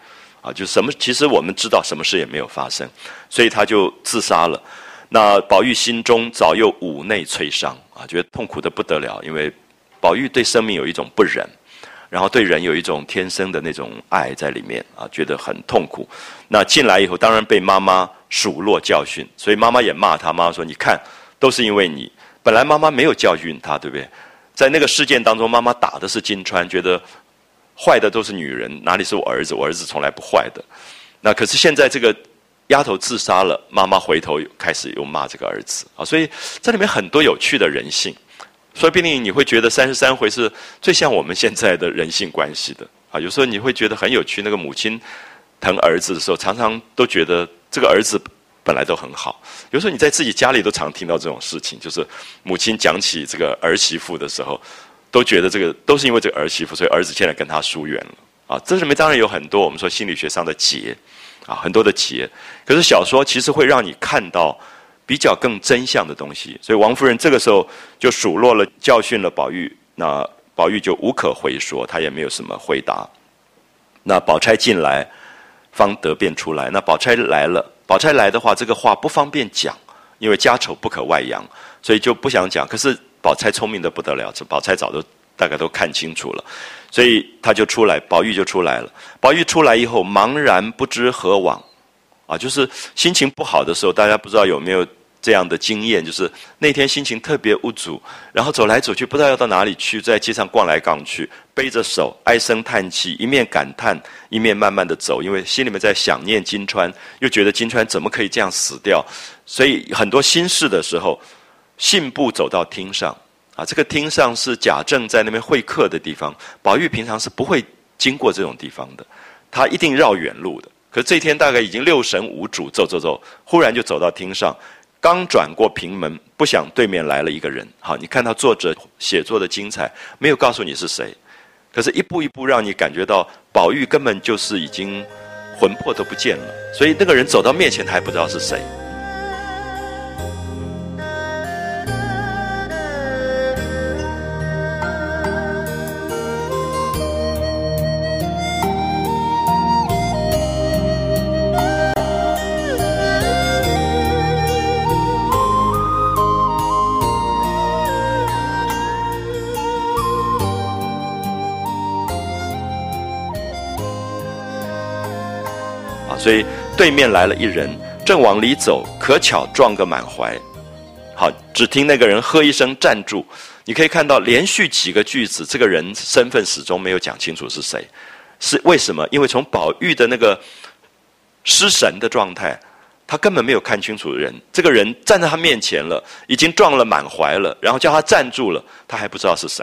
啊，就什么？其实我们知道什么事也没有发生，所以她就自杀了。那宝玉心中早又五内摧伤啊，觉得痛苦的不得了，因为宝玉对生命有一种不忍，然后对人有一种天生的那种爱在里面啊，觉得很痛苦。那进来以后，当然被妈妈数落教训，所以妈妈也骂他，妈妈说：“你看，都是因为你。本来妈妈没有教训他，对不对？”在那个事件当中，妈妈打的是金钏，觉得坏的都是女人，哪里是我儿子？我儿子从来不坏的。那可是现在这个丫头自杀了，妈妈回头开始又骂这个儿子啊！所以这里面很多有趣的人性，说不定你会觉得三十三回是最像我们现在的人性关系的啊！有时候你会觉得很有趣，那个母亲疼儿子的时候，常常都觉得这个儿子。本来都很好，有时候你在自己家里都常听到这种事情，就是母亲讲起这个儿媳妇的时候，都觉得这个都是因为这个儿媳妇，所以儿子现在跟她疏远了啊。这里面当然有很多我们说心理学上的结啊，很多的结。可是小说其实会让你看到比较更真相的东西，所以王夫人这个时候就数落了、教训了宝玉，那宝玉就无可回说，他也没有什么回答。那宝钗进来，方得便出来。那宝钗来了。宝钗来的话，这个话不方便讲，因为家丑不可外扬，所以就不想讲。可是宝钗聪明的不得了，这宝钗早都大概都看清楚了，所以她就出来，宝玉就出来了。宝玉出来以后，茫然不知何往，啊，就是心情不好的时候，大家不知道有没有。这样的经验就是那天心情特别无助，然后走来走去不知道要到哪里去，在街上逛来逛去，背着手唉声叹气，一面感叹，一面慢慢的走，因为心里面在想念金川，又觉得金川怎么可以这样死掉，所以很多心事的时候，信步走到厅上，啊，这个厅上是贾政在那边会客的地方，宝玉平常是不会经过这种地方的，他一定绕远路的，可这天大概已经六神无主，走走走，忽然就走到厅上。刚转过平门，不想对面来了一个人。好，你看到作者写作的精彩，没有告诉你是谁，可是一步一步让你感觉到宝玉根本就是已经魂魄都不见了。所以那个人走到面前，他还不知道是谁。所以对面来了一人，正往里走，可巧撞个满怀，好，只听那个人喝一声站住。你可以看到连续几个句子，这个人身份始终没有讲清楚是谁，是为什么？因为从宝玉的那个失神的状态，他根本没有看清楚人。这个人站在他面前了，已经撞了满怀了，然后叫他站住了，他还不知道是谁。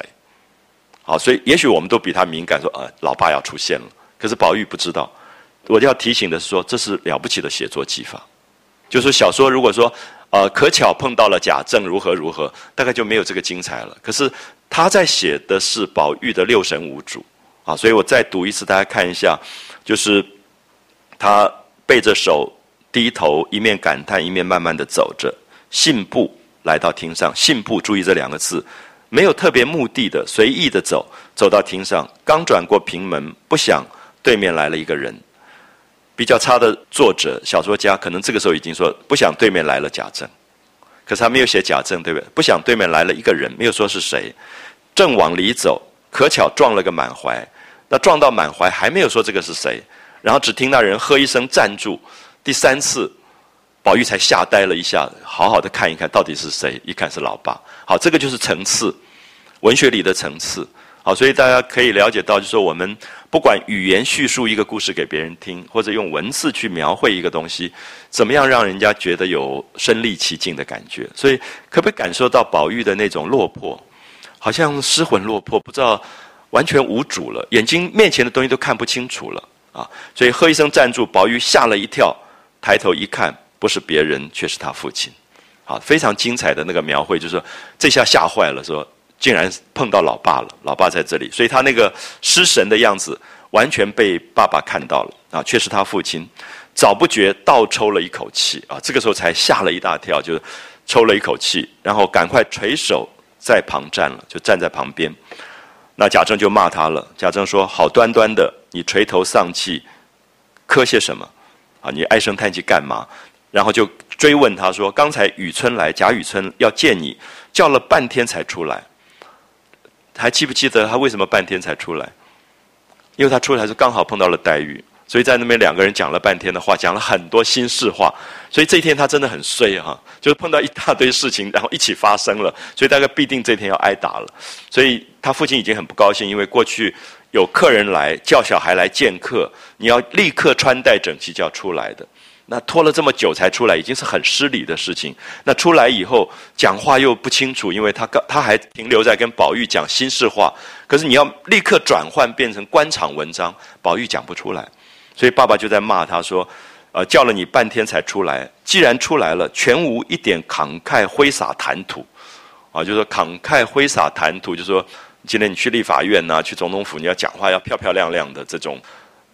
好，所以也许我们都比他敏感，说呃，老爸要出现了。可是宝玉不知道。我要提醒的是说，这是了不起的写作技法。就是，小说如果说。呃，可巧碰到了贾政如何如何，大概就没有这个精彩了。可是他在写的是宝玉的六神无主啊，所以我再读一次，大家看一下，就是他背着手低头，一面感叹，一面慢慢的走着，信步来到厅上。信步，注意这两个字，没有特别目的的，随意的走，走到厅上，刚转过平门，不想对面来了一个人。比较差的作者、小说家，可能这个时候已经说不想对面来了贾政，可是他没有写贾政，对不对？不想对面来了一个人，没有说是谁，正往里走，可巧撞了个满怀。那撞到满怀还没有说这个是谁，然后只听那人喝一声站住。第三次，宝玉才吓呆了一下，好好的看一看到底是谁，一看是老爸。好，这个就是层次，文学里的层次。好，所以大家可以了解到，就是说我们不管语言叙述一个故事给别人听，或者用文字去描绘一个东西，怎么样让人家觉得有身临其境的感觉？所以可不可以感受到宝玉的那种落魄，好像失魂落魄，不知道完全无主了，眼睛面前的东西都看不清楚了啊！所以喝一声站住，宝玉吓了一跳，抬头一看，不是别人，却是他父亲。好，非常精彩的那个描绘，就是说这下吓坏了，说。竟然碰到老爸了，老爸在这里，所以他那个失神的样子完全被爸爸看到了啊，却是他父亲，早不觉倒抽了一口气啊，这个时候才吓了一大跳，就抽了一口气，然后赶快垂手在旁站了，就站在旁边。那贾政就骂他了，贾政说：“好端端的，你垂头丧气，磕些什么？啊，你唉声叹气干嘛？”然后就追问他说：“刚才雨村来，贾雨村要见你，叫了半天才出来。”还记不记得他为什么半天才出来？因为他出来是刚好碰到了黛玉，所以在那边两个人讲了半天的话，讲了很多心事话。所以这一天他真的很衰哈，就是碰到一大堆事情，然后一起发生了，所以大概必定这天要挨打了。所以他父亲已经很不高兴，因为过去有客人来叫小孩来见客，你要立刻穿戴整齐就要出来的。那拖了这么久才出来，已经是很失礼的事情。那出来以后讲话又不清楚，因为他刚他还停留在跟宝玉讲心事话。可是你要立刻转换变成官场文章，宝玉讲不出来，所以爸爸就在骂他说：“呃，叫了你半天才出来，既然出来了，全无一点慷慨挥洒谈吐。”啊，就说慷慨挥洒谈吐，就说今天你去立法院呐，去总统府，你要讲话要漂漂亮亮的这种。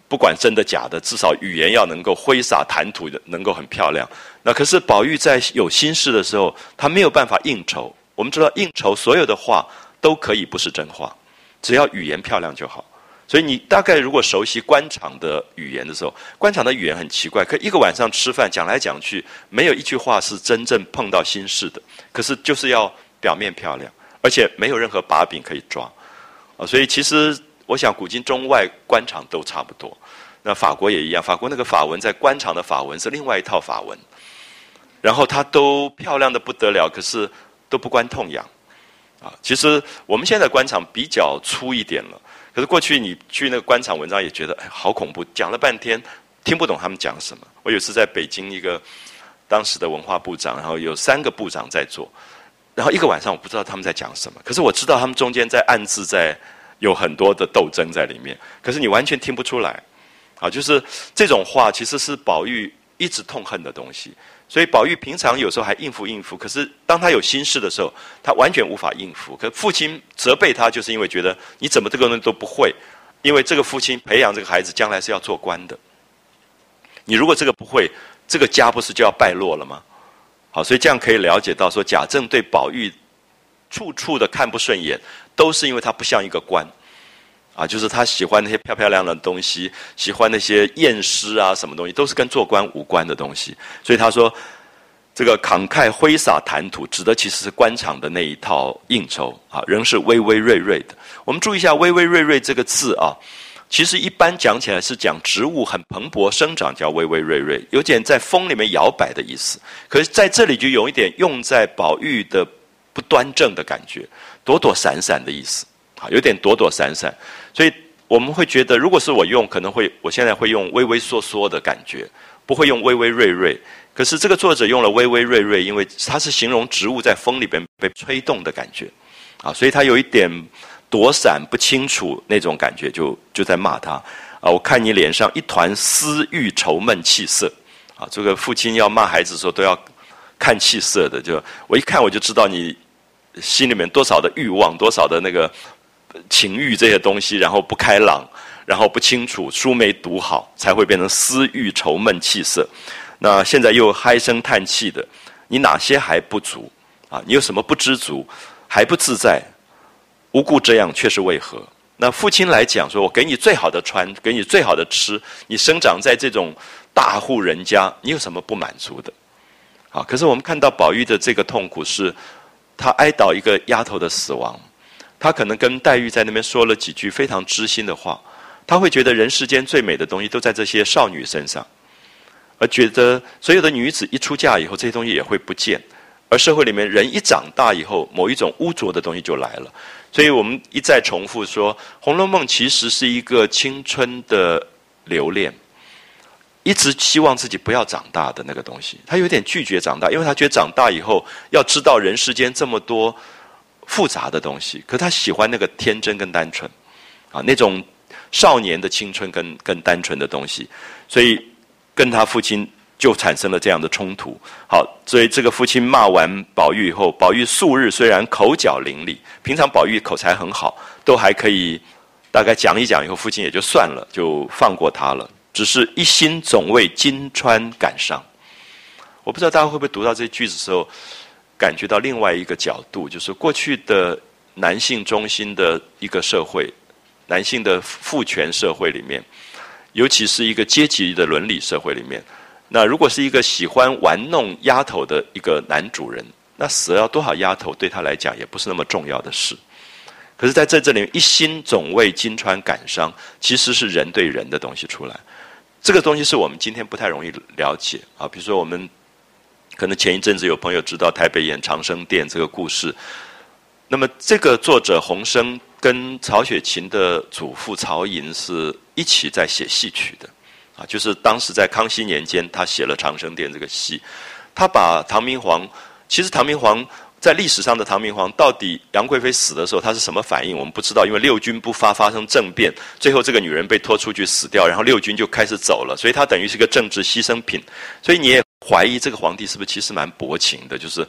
不管真的假的，至少语言要能够挥洒谈吐的，能够很漂亮。那可是宝玉在有心事的时候，他没有办法应酬。我们知道应酬所有的话都可以不是真话，只要语言漂亮就好。所以你大概如果熟悉官场的语言的时候，官场的语言很奇怪，可一个晚上吃饭讲来讲去，没有一句话是真正碰到心事的。可是就是要表面漂亮，而且没有任何把柄可以抓啊。所以其实。我想，古今中外官场都差不多。那法国也一样，法国那个法文在官场的法文是另外一套法文，然后它都漂亮的不得了，可是都不关痛痒。啊，其实我们现在官场比较粗一点了，可是过去你去那个官场文章也觉得哎，好恐怖，讲了半天听不懂他们讲什么。我有次在北京一个当时的文化部长，然后有三个部长在做，然后一个晚上我不知道他们在讲什么，可是我知道他们中间在暗自在。有很多的斗争在里面，可是你完全听不出来，啊，就是这种话其实是宝玉一直痛恨的东西。所以宝玉平常有时候还应付应付，可是当他有心事的时候，他完全无法应付。可父亲责备他，就是因为觉得你怎么这个东西都不会，因为这个父亲培养这个孩子将来是要做官的。你如果这个不会，这个家不是就要败落了吗？好，所以这样可以了解到说，贾政对宝玉处处的看不顺眼。都是因为他不像一个官，啊，就是他喜欢那些漂漂亮亮的东西，喜欢那些宴诗啊，什么东西都是跟做官无关的东西。所以他说，这个慷慨挥洒谈吐，指的其实是官场的那一套应酬啊，仍是微微锐锐的。我们注意一下“微微锐锐”这个字啊，其实一般讲起来是讲植物很蓬勃生长，叫微微瑞瑞，有点在风里面摇摆的意思。可是在这里就有一点用在宝玉的不端正的感觉，躲躲闪闪的意思，啊，有点躲躲闪闪。所以我们会觉得，如果是我用，可能会我现在会用畏畏缩缩的感觉，不会用巍巍瑞瑞。可是这个作者用了巍巍瑞瑞，因为它是形容植物在风里边被吹动的感觉，啊，所以它有一点。躲闪不清楚那种感觉，就就在骂他啊！我看你脸上一团私欲愁闷气色啊！这个父亲要骂孩子的时候都要看气色的，就我一看我就知道你心里面多少的欲望，多少的那个情欲这些东西，然后不开朗，然后不清楚，书没读好，才会变成私欲愁闷气色。那现在又唉声叹气的，你哪些还不足啊？你有什么不知足，还不自在？无故这样，却是为何？那父亲来讲说：“我给你最好的穿，给你最好的吃。你生长在这种大户人家，你有什么不满足的？”啊！可是我们看到宝玉的这个痛苦是，他哀悼一个丫头的死亡，他可能跟黛玉在那边说了几句非常知心的话，他会觉得人世间最美的东西都在这些少女身上，而觉得所有的女子一出嫁以后，这些东西也会不见。而社会里面人一长大以后，某一种污浊的东西就来了。所以我们一再重复说，《红楼梦》其实是一个青春的留恋，一直希望自己不要长大的那个东西。他有点拒绝长大，因为他觉得长大以后要知道人世间这么多复杂的东西。可他喜欢那个天真跟单纯，啊，那种少年的青春跟更单纯的东西。所以跟他父亲。就产生了这样的冲突。好，所以这个父亲骂完宝玉以后，宝玉素日虽然口角伶俐，平常宝玉口才很好，都还可以大概讲一讲以后，父亲也就算了，就放过他了。只是一心总为金钏感伤。我不知道大家会不会读到这句子时候，感觉到另外一个角度，就是过去的男性中心的一个社会，男性的父权社会里面，尤其是一个阶级的伦理社会里面。那如果是一个喜欢玩弄丫头的一个男主人，那死了多少丫头对他来讲也不是那么重要的事。可是在这这里，一心总为金钏感伤，其实是人对人的东西出来。这个东西是我们今天不太容易了解啊。比如说，我们可能前一阵子有朋友知道台北演长生殿这个故事，那么这个作者洪生跟曹雪芹的祖父曹寅是一起在写戏曲的。啊，就是当时在康熙年间，他写了《长生殿》这个戏，他把唐明皇，其实唐明皇在历史上的唐明皇，到底杨贵妃死的时候他是什么反应，我们不知道，因为六军不发，发生政变，最后这个女人被拖出去死掉，然后六军就开始走了，所以他等于是个政治牺牲品，所以你也怀疑这个皇帝是不是其实蛮薄情的，就是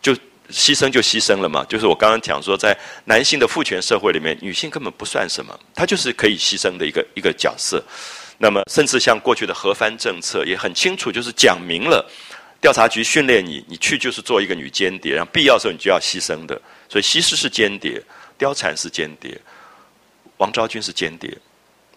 就牺牲就牺牲了嘛，就是我刚刚讲说，在男性的父权社会里面，女性根本不算什么，她就是可以牺牲的一个一个角色。那么，甚至像过去的和藩政策也很清楚，就是讲明了，调查局训练你，你去就是做一个女间谍，然后必要时候你就要牺牲的。所以西施是间谍，貂蝉是间谍，王昭君是间谍。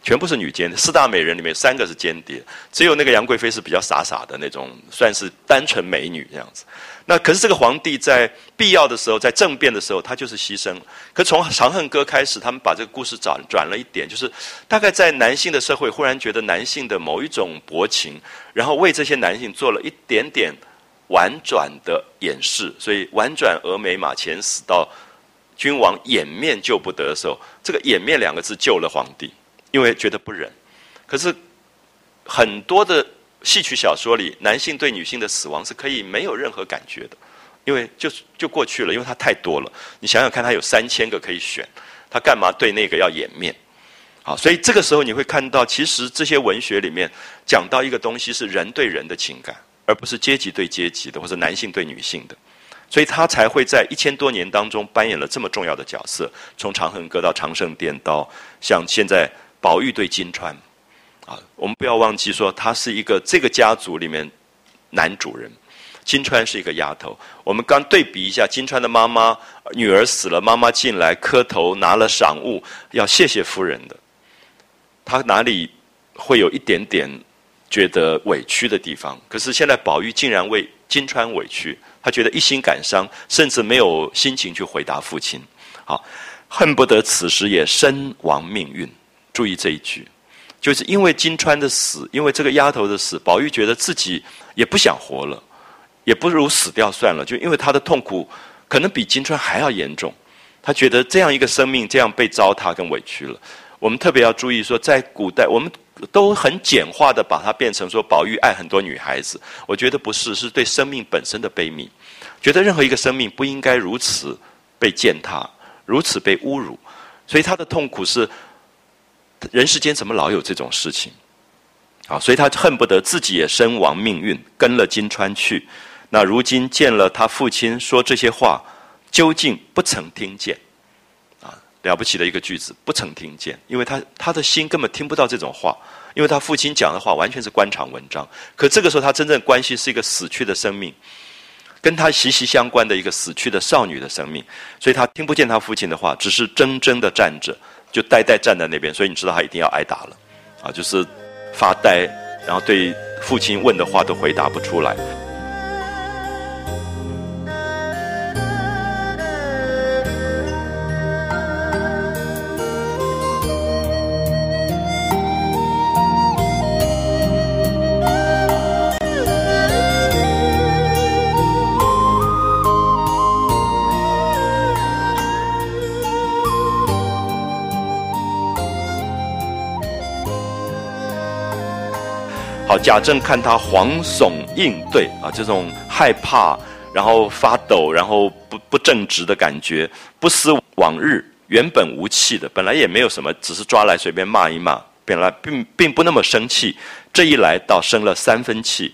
全部是女奸，四大美人里面三个是间谍，只有那个杨贵妃是比较傻傻的那种，算是单纯美女这样子。那可是这个皇帝在必要的时候，在政变的时候，他就是牺牲。可从《长恨歌》开始，他们把这个故事转转了一点，就是大概在男性的社会，忽然觉得男性的某一种薄情，然后为这些男性做了一点点婉转的掩饰。所以婉转蛾眉马前死，到君王掩面救不得的时候，这个掩面两个字救了皇帝。因为觉得不忍，可是很多的戏曲小说里，男性对女性的死亡是可以没有任何感觉的，因为就就过去了，因为他太多了。你想想看，他有三千个可以选，他干嘛对那个要掩面？好，所以这个时候你会看到，其实这些文学里面讲到一个东西是人对人的情感，而不是阶级对阶级的，或者男性对女性的。所以他才会在一千多年当中扮演了这么重要的角色，从《长恨歌》到《长生殿》，到像现在。宝玉对金钏，啊，我们不要忘记说，他是一个这个家族里面男主人，金钏是一个丫头。我们刚对比一下，金钏的妈妈女儿死了，妈妈进来磕头拿了赏物，要谢谢夫人的，他哪里会有一点点觉得委屈的地方？可是现在宝玉竟然为金钏委屈，他觉得一心感伤，甚至没有心情去回答父亲，好，恨不得此时也身亡命运。注意这一句，就是因为金川的死，因为这个丫头的死，宝玉觉得自己也不想活了，也不如死掉算了。就因为他的痛苦可能比金川还要严重，他觉得这样一个生命这样被糟蹋跟委屈了。我们特别要注意说，在古代我们都很简化的把它变成说宝玉爱很多女孩子，我觉得不是，是对生命本身的悲悯，觉得任何一个生命不应该如此被践踏，如此被侮辱，所以他的痛苦是。人世间怎么老有这种事情？啊，所以他恨不得自己也身亡命运，跟了金川去。那如今见了他父亲说这些话，究竟不曾听见？啊，了不起的一个句子，不曾听见，因为他他的心根本听不到这种话，因为他父亲讲的话完全是官场文章。可这个时候，他真正关系是一个死去的生命，跟他息息相关的一个死去的少女的生命，所以他听不见他父亲的话，只是怔怔的站着。就呆呆站在那边，所以你知道他一定要挨打了，啊，就是发呆，然后对父亲问的话都回答不出来。好贾政看他惶悚应对啊，这种害怕，然后发抖，然后不不正直的感觉，不思往日原本无气的，本来也没有什么，只是抓来随便骂一骂，本来并并不那么生气，这一来倒生了三分气。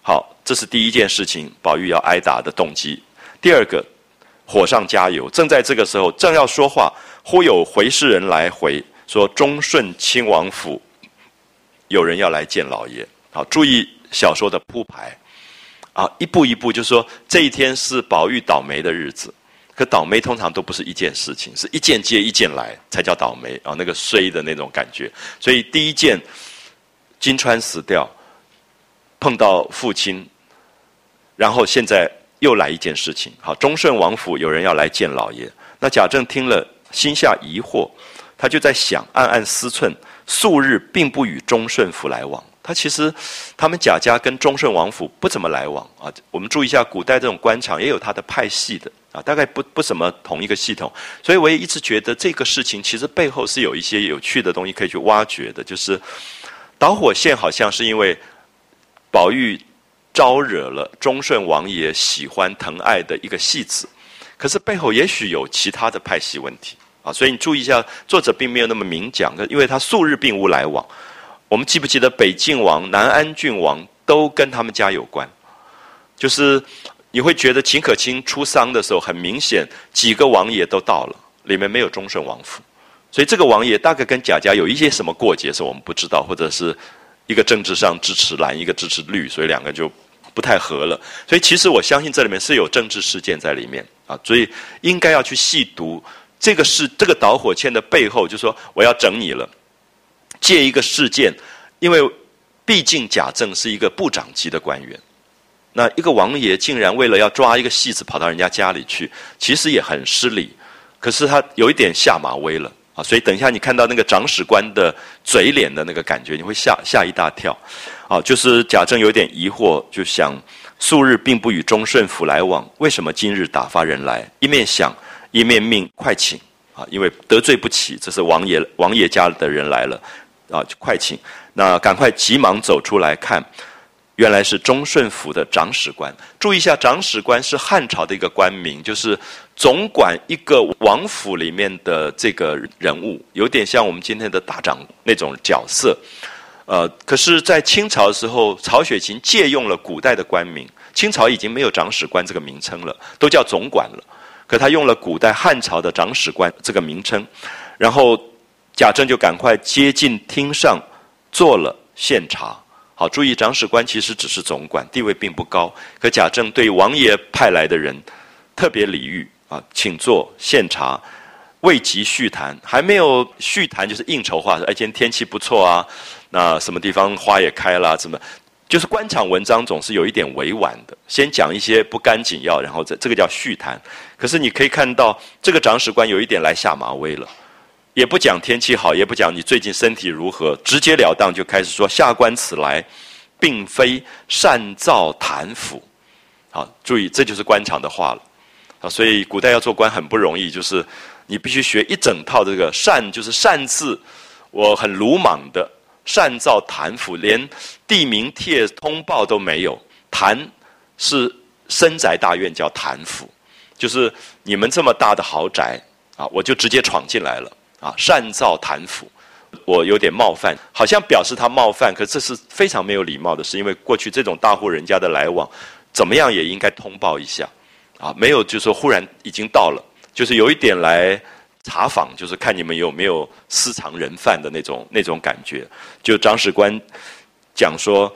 好，这是第一件事情，宝玉要挨打的动机。第二个，火上加油。正在这个时候，正要说话，忽有回事人来回说：“忠顺亲王府有人要来见老爷。”好，注意小说的铺排，啊，一步一步就是说这一天是宝玉倒霉的日子，可倒霉通常都不是一件事情，是一件接一件来才叫倒霉啊，那个衰的那种感觉。所以第一件，金钏死掉，碰到父亲，然后现在又来一件事情。好，忠顺王府有人要来见老爷，那贾政听了心下疑惑，他就在想，暗暗思忖，素日并不与忠顺府来往。他其实，他们贾家跟忠顺王府不怎么来往啊。我们注意一下，古代这种官场也有他的派系的啊，大概不不怎么同一个系统。所以我也一直觉得这个事情其实背后是有一些有趣的东西可以去挖掘的。就是导火线好像是因为宝玉招惹了忠顺王爷喜欢疼爱的一个戏子，可是背后也许有其他的派系问题所以你注意一下，作者并没有那么明讲，因为他素日并无来往。我们记不记得北晋王、南安郡王都跟他们家有关？就是你会觉得秦可卿出丧的时候，很明显几个王爷都到了，里面没有忠顺王府，所以这个王爷大概跟贾家有一些什么过节是我们不知道，或者是一个政治上支持蓝，一个支持绿，所以两个就不太合了。所以其实我相信这里面是有政治事件在里面啊，所以应该要去细读这个是这个导火线的背后，就说我要整你了。借一个事件，因为毕竟贾政是一个部长级的官员，那一个王爷竟然为了要抓一个戏子跑到人家家里去，其实也很失礼。可是他有一点下马威了啊，所以等一下你看到那个长史官的嘴脸的那个感觉，你会吓吓一大跳。啊，就是贾政有点疑惑，就想素日并不与忠顺府来往，为什么今日打发人来？一面想，一面命快请啊，因为得罪不起，这是王爷王爷家的人来了。啊，快请！那赶快急忙走出来看，原来是忠顺府的长史官。注意一下，长史官是汉朝的一个官名，就是总管一个王府里面的这个人物，有点像我们今天的大长那种角色。呃，可是，在清朝的时候，曹雪芹借用了古代的官名，清朝已经没有长史官这个名称了，都叫总管了。可他用了古代汉朝的长史官这个名称，然后。贾政就赶快接近厅上，做了献茶。好，注意，长史官其实只是总管，地位并不高。可贾政对王爷派来的人特别礼遇啊，请坐献茶，未及叙谈，还没有叙谈，就是应酬话说：“哎，今天天气不错啊，那什么地方花也开了？怎么？就是官场文章总是有一点委婉的，先讲一些不干紧要，然后这这个叫叙谈。可是你可以看到，这个长史官有一点来下马威了。”也不讲天气好，也不讲你最近身体如何，直截了当就开始说下官此来，并非善造谈府。好，注意，这就是官场的话了。啊，所以古代要做官很不容易，就是你必须学一整套这个善，就是善字，我很鲁莽的善造谈府，连地名帖通报都没有。谈是深宅大院，叫谭府，就是你们这么大的豪宅啊，我就直接闯进来了啊，善造谭府，我有点冒犯，好像表示他冒犯，可这是非常没有礼貌的是，因为过去这种大户人家的来往，怎么样也应该通报一下。啊，没有，就说忽然已经到了，就是有一点来查访，就是看你们有没有私藏人犯的那种那种感觉。就长史官讲说，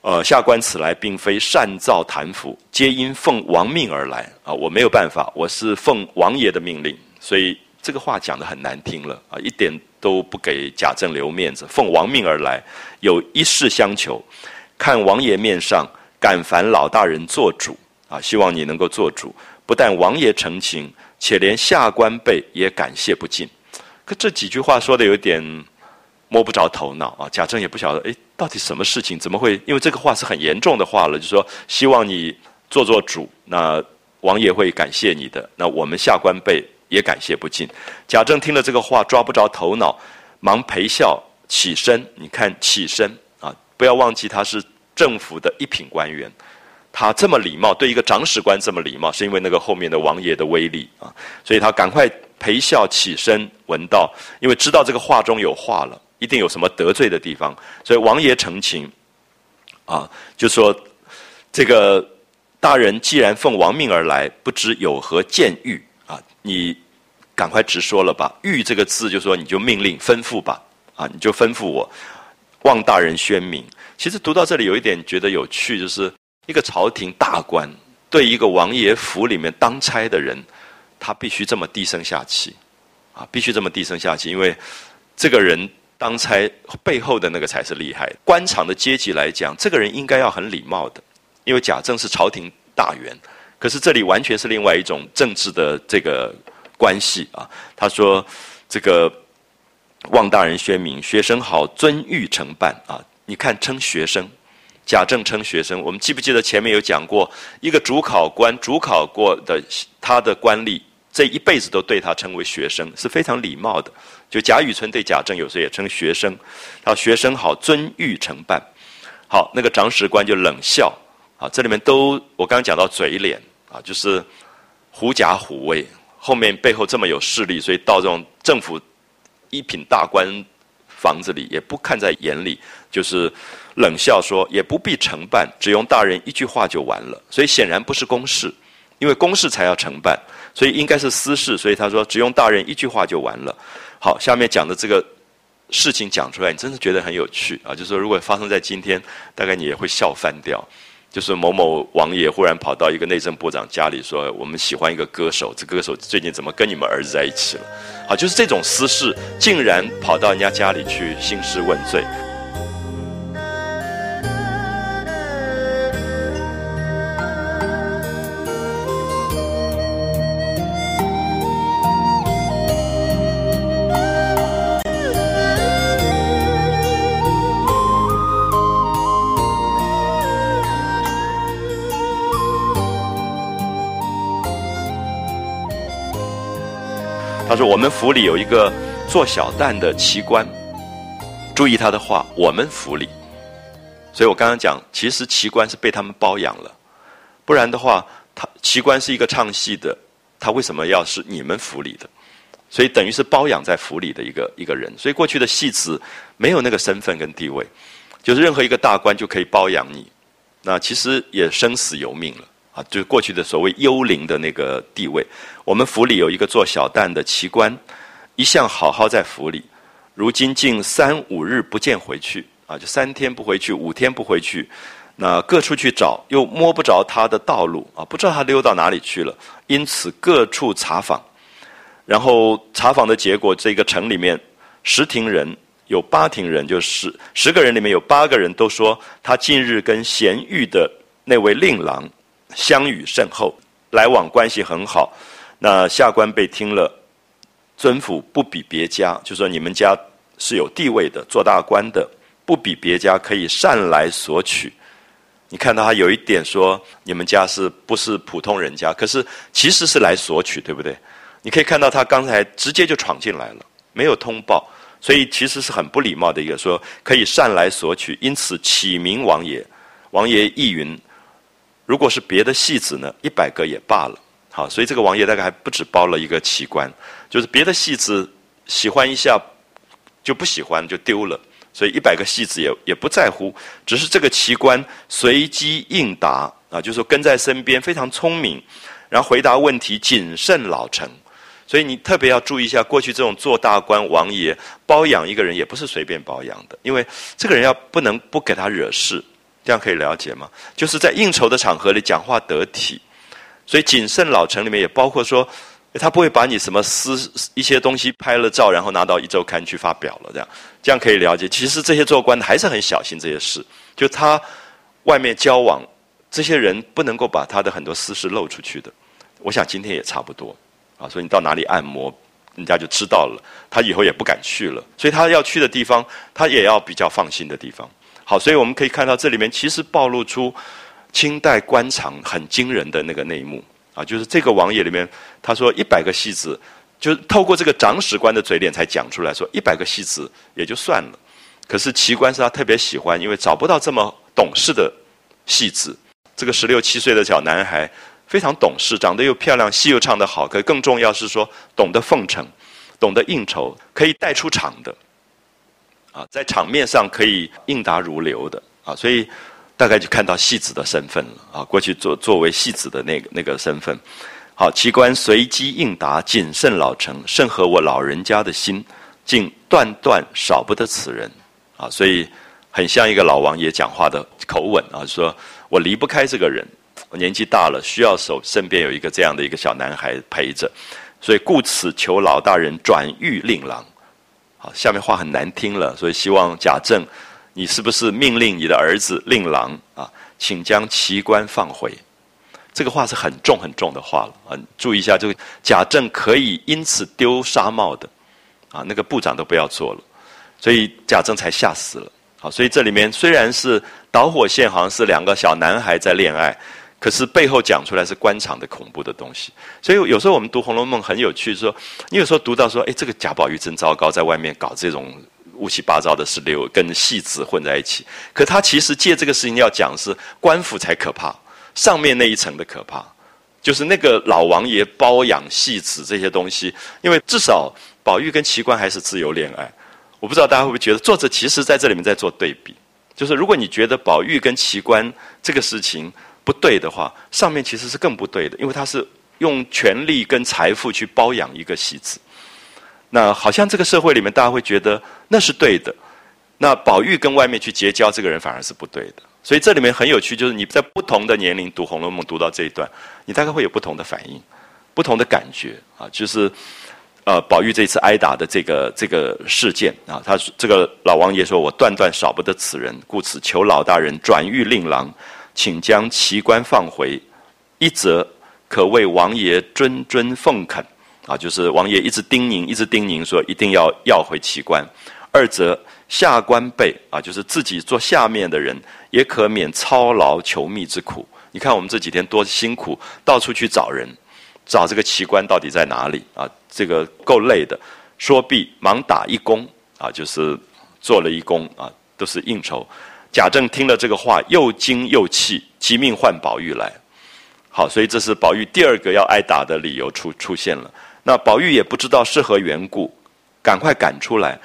呃，下官此来并非擅造坛府，皆因奉王命而来。啊，我没有办法，我是奉王爷的命令，所以这个话讲的很难听了啊，一点都不给贾政留面子。奉王命而来，有一事相求，看王爷面上，敢烦老大人做主。啊，希望你能够做主，不但王爷成情，且连下官辈也感谢不尽。可这几句话说的有点摸不着头脑啊！贾政也不晓得，哎，到底什么事情？怎么会？因为这个话是很严重的话了，就说希望你做做主，那王爷会感谢你的，那我们下官辈也感谢不尽。贾政听了这个话，抓不着头脑，忙陪笑起身。你看起身啊，不要忘记他是政府的一品官员。他这么礼貌，对一个长史官这么礼貌，是因为那个后面的王爷的威力啊，所以他赶快陪笑起身，闻道，因为知道这个话中有话了，一定有什么得罪的地方，所以王爷澄清，啊，就说这个大人既然奉王命而来，不知有何见谕啊？你赶快直说了吧。谕这个字，就说你就命令吩咐吧，啊，你就吩咐我，望大人宣明。其实读到这里有一点觉得有趣，就是。一个朝廷大官对一个王爷府里面当差的人，他必须这么低声下气，啊，必须这么低声下气，因为这个人当差背后的那个才是厉害。官场的阶级来讲，这个人应该要很礼貌的，因为贾政是朝廷大员，可是这里完全是另外一种政治的这个关系啊。他说：“这个望大人宣明，学生好遵谕承办啊。你看称学生。”贾政称学生，我们记不记得前面有讲过，一个主考官主考过的他的官吏，这一辈子都对他称为学生，是非常礼貌的。就贾雨村对贾政有时候也称学生，他说学生好，遵谕承办。好，那个长史官就冷笑啊，这里面都我刚讲到嘴脸啊，就是狐假虎威，后面背后这么有势力，所以到这种政府一品大官房子里也不看在眼里，就是。冷笑说：“也不必承办，只用大人一句话就完了。所以显然不是公事，因为公事才要承办，所以应该是私事。所以他说只用大人一句话就完了。好，下面讲的这个事情讲出来，你真的觉得很有趣啊！就是说，如果发生在今天，大概你也会笑翻掉。就是某某王爷忽然跑到一个内政部长家里说：‘我们喜欢一个歌手，这歌手最近怎么跟你们儿子在一起了？’好，就是这种私事，竟然跑到人家家里去兴师问罪。”他说：“我们府里有一个做小旦的奇官，注意他的话。我们府里，所以我刚刚讲，其实奇官是被他们包养了，不然的话，他奇官是一个唱戏的，他为什么要是你们府里的？所以等于是包养在府里的一个一个人。所以过去的戏子没有那个身份跟地位，就是任何一个大官就可以包养你，那其实也生死由命了。”啊，就是过去的所谓幽灵的那个地位。我们府里有一个做小旦的奇官，一向好好在府里，如今竟三五日不见回去，啊，就三天不回去，五天不回去，那各处去找，又摸不着他的道路，啊，不知道他溜到哪里去了。因此各处查访，然后查访的结果，这个城里面十亭人有八亭人，就是十个人里面有八个人都说他近日跟贤玉的那位令郎。相与甚厚，来往关系很好。那下官被听了，尊府不比别家，就说你们家是有地位的，做大官的，不比别家，可以善来索取。你看到他有一点说，你们家是不是普通人家？可是其实是来索取，对不对？你可以看到他刚才直接就闯进来了，没有通报，所以其实是很不礼貌的一个说，可以善来索取，因此启明王爷。王爷意云，如果是别的戏子呢，一百个也罢了。好，所以这个王爷大概还不止包了一个奇观，就是别的戏子喜欢一下就不喜欢就丢了，所以一百个戏子也也不在乎，只是这个奇观随机应答啊，就是说跟在身边非常聪明，然后回答问题谨慎老成，所以你特别要注意一下，过去这种做大官王爷包养一个人也不是随便包养的，因为这个人要不能不给他惹事，这样可以了解吗？就是在应酬的场合里讲话得体。所以谨慎老成里面也包括说，他不会把你什么私一些东西拍了照，然后拿到一周刊去发表了，这样这样可以了解。其实这些做官的还是很小心这些事，就他外面交往这些人不能够把他的很多私事露出去的。我想今天也差不多啊，所以你到哪里按摩，人家就知道了，他以后也不敢去了。所以他要去的地方，他也要比较放心的地方。好，所以我们可以看到这里面其实暴露出。清代官场很惊人的那个内幕啊，就是这个王爷里面，他说一百个戏子，就是透过这个长史官的嘴脸才讲出来说一百个戏子也就算了，可是奇观是他特别喜欢，因为找不到这么懂事的戏子。这个十六七岁的小男孩非常懂事，长得又漂亮，戏又唱得好，可更重要是说懂得奉承，懂得应酬，可以带出场的，啊，在场面上可以应答如流的啊，所以。大概就看到戏子的身份了啊！过去作作为戏子的那个那个身份，好，奇观随机应答，谨慎老成，甚合我老人家的心，竟断断少不得此人啊！所以很像一个老王爷讲话的口吻啊，说我离不开这个人，我年纪大了，需要手身边有一个这样的一个小男孩陪着，所以故此求老大人转谕令郎。好，下面话很难听了，所以希望贾政。你是不是命令你的儿子令郎啊，请将奇观放回？这个话是很重很重的话了啊！注意一下，这个贾政可以因此丢纱帽的啊，那个部长都不要做了，所以贾政才吓死了。好，所以这里面虽然是导火线，好像是两个小男孩在恋爱，可是背后讲出来是官场的恐怖的东西。所以有时候我们读《红楼梦》很有趣，说你有时候读到说，哎，这个贾宝玉真糟糕，在外面搞这种。乌七八糟的事流跟戏子混在一起，可他其实借这个事情要讲是官府才可怕，上面那一层的可怕，就是那个老王爷包养戏子这些东西。因为至少宝玉跟奇观还是自由恋爱，我不知道大家会不会觉得作者其实在这里面在做对比，就是如果你觉得宝玉跟奇观这个事情不对的话，上面其实是更不对的，因为他是用权力跟财富去包养一个戏子。那好像这个社会里面，大家会觉得那是对的。那宝玉跟外面去结交这个人反而是不对的。所以这里面很有趣，就是你在不同的年龄读《红楼梦》，读到这一段，你大概会有不同的反应、不同的感觉啊。就是呃，宝玉这次挨打的这个这个事件啊，他这个老王爷说：“我断断少不得此人，故此求老大人转谕令郎，请将奇观放回。一则可为王爷谆谆奉恳。”啊，就是王爷一直叮咛，一直叮咛说一定要要回奇观。二则下官辈啊，就是自己做下面的人，也可免操劳求觅之苦。你看我们这几天多辛苦，到处去找人，找这个奇观到底在哪里啊？这个够累的。说毕，忙打一躬啊，就是做了一躬啊，都是应酬。贾政听了这个话，又惊又气，急命唤宝玉来。好，所以这是宝玉第二个要挨打的理由出出现了。那宝玉也不知道是何缘故，赶快赶出来。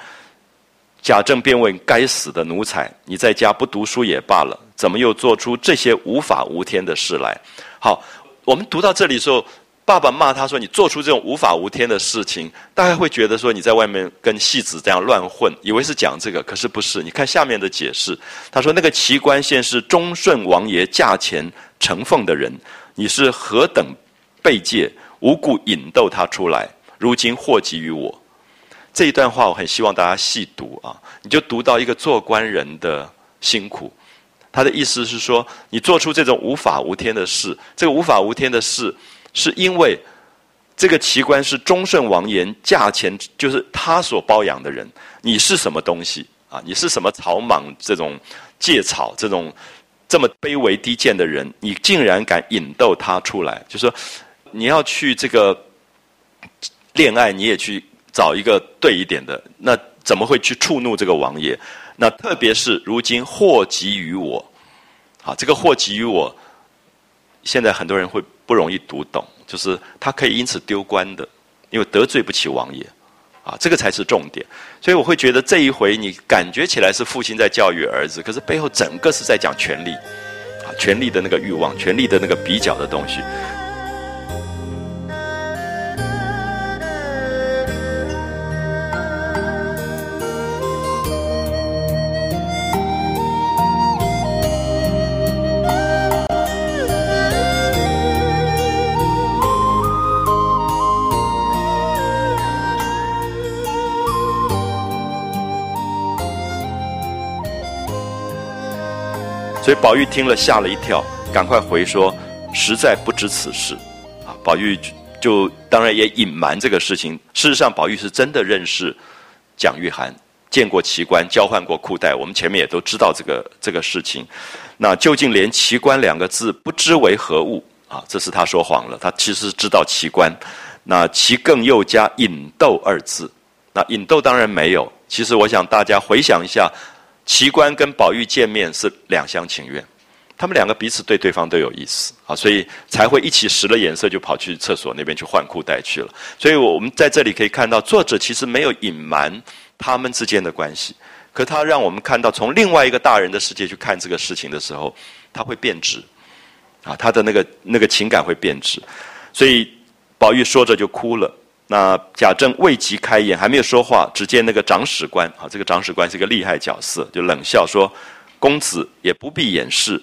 贾政便问：“该死的奴才，你在家不读书也罢了，怎么又做出这些无法无天的事来？”好，我们读到这里的时候，爸爸骂他说：“你做出这种无法无天的事情。”大概会觉得说你在外面跟戏子这样乱混，以为是讲这个，可是不是。你看下面的解释，他说：“那个奇观县是忠顺王爷驾前承奉的人，你是何等背戒？”无故引逗他出来，如今祸及于我。这一段话我很希望大家细读啊，你就读到一个做官人的辛苦。他的意思是说，你做出这种无法无天的事，这个无法无天的事，是因为这个奇观是忠顺王言价钱就是他所包养的人，你是什么东西啊？你是什么草莽这种借草这种这么卑微低贱的人？你竟然敢引逗他出来？就说你要去这个恋爱，你也去找一个对一点的，那怎么会去触怒这个王爷？那特别是如今祸及于我，啊，这个祸及于我，现在很多人会不容易读懂，就是他可以因此丢官的，因为得罪不起王爷，啊，这个才是重点。所以我会觉得这一回你感觉起来是父亲在教育儿子，可是背后整个是在讲权力，啊，权力的那个欲望，权力的那个比较的东西。所以宝玉听了吓了一跳，赶快回说：“实在不知此事。”啊，宝玉就当然也隐瞒这个事情。事实上，宝玉是真的认识蒋玉菡，见过奇观，交换过裤带。我们前面也都知道这个这个事情。那究竟连奇观两个字不知为何物啊？这是他说谎了。他其实知道奇观。那其更又加引逗二字。那引逗当然没有。其实我想大家回想一下。奇观跟宝玉见面是两厢情愿，他们两个彼此对对方都有意思啊，所以才会一起使了眼色，就跑去厕所那边去换裤带去了。所以我们在这里可以看到，作者其实没有隐瞒他们之间的关系，可他让我们看到从另外一个大人的世界去看这个事情的时候，他会变质啊，他的那个那个情感会变质，所以宝玉说着就哭了。那贾政未及开言，还没有说话，只见那个长史官，啊，这个长史官是个厉害角色，就冷笑说：“公子也不必掩饰，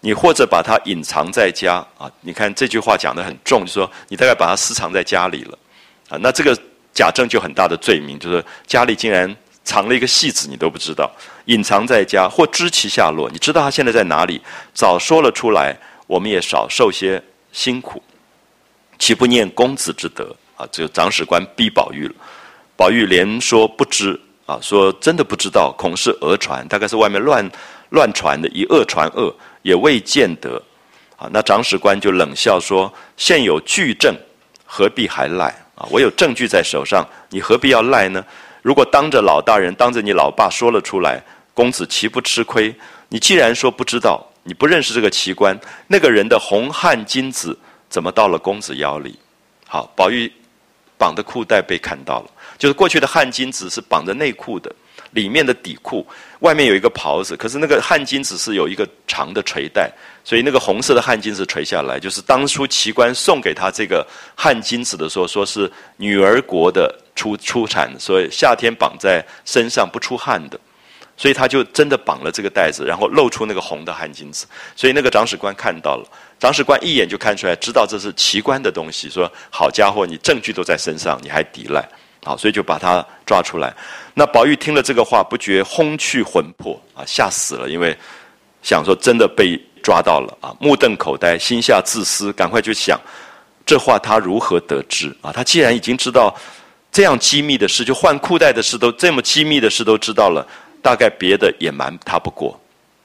你或者把他隐藏在家啊。你看这句话讲的很重，就说你大概把他私藏在家里了啊。那这个贾政就很大的罪名，就是家里竟然藏了一个戏子，你都不知道，隐藏在家或知其下落，你知道他现在在哪里，早说了出来，我们也少受些辛苦，岂不念公子之德？”啊，只有长史官逼宝玉了，宝玉连说不知啊，说真的不知道，恐是讹传，大概是外面乱乱传的，以讹传讹，也未见得。啊，那长史官就冷笑说：“现有据证，何必还赖？啊，我有证据在手上，你何必要赖呢？如果当着老大人，当着你老爸说了出来，公子岂不吃亏？你既然说不知道，你不认识这个奇观，那个人的红汗金子怎么到了公子腰里？好，宝玉。”绑的裤带被看到了，就是过去的汗巾子是绑着内裤的，里面的底裤外面有一个袍子，可是那个汗巾子是有一个长的垂带，所以那个红色的汗巾子垂下来，就是当初奇观送给他这个汗巾子的时候，说是女儿国的出出产，所以夏天绑在身上不出汗的。所以他就真的绑了这个带子，然后露出那个红的汗巾子。所以那个长史官看到了，张士官一眼就看出来，知道这是奇观的东西。说：“好家伙，你证据都在身上，你还抵赖？”好，所以就把他抓出来。那宝玉听了这个话，不觉轰去魂魄啊，吓死了，因为想说真的被抓到了啊，目瞪口呆，心下自私，赶快就想这话他如何得知啊？他既然已经知道这样机密的事，就换裤带的事都这么机密的事都知道了。大概别的也瞒他不过，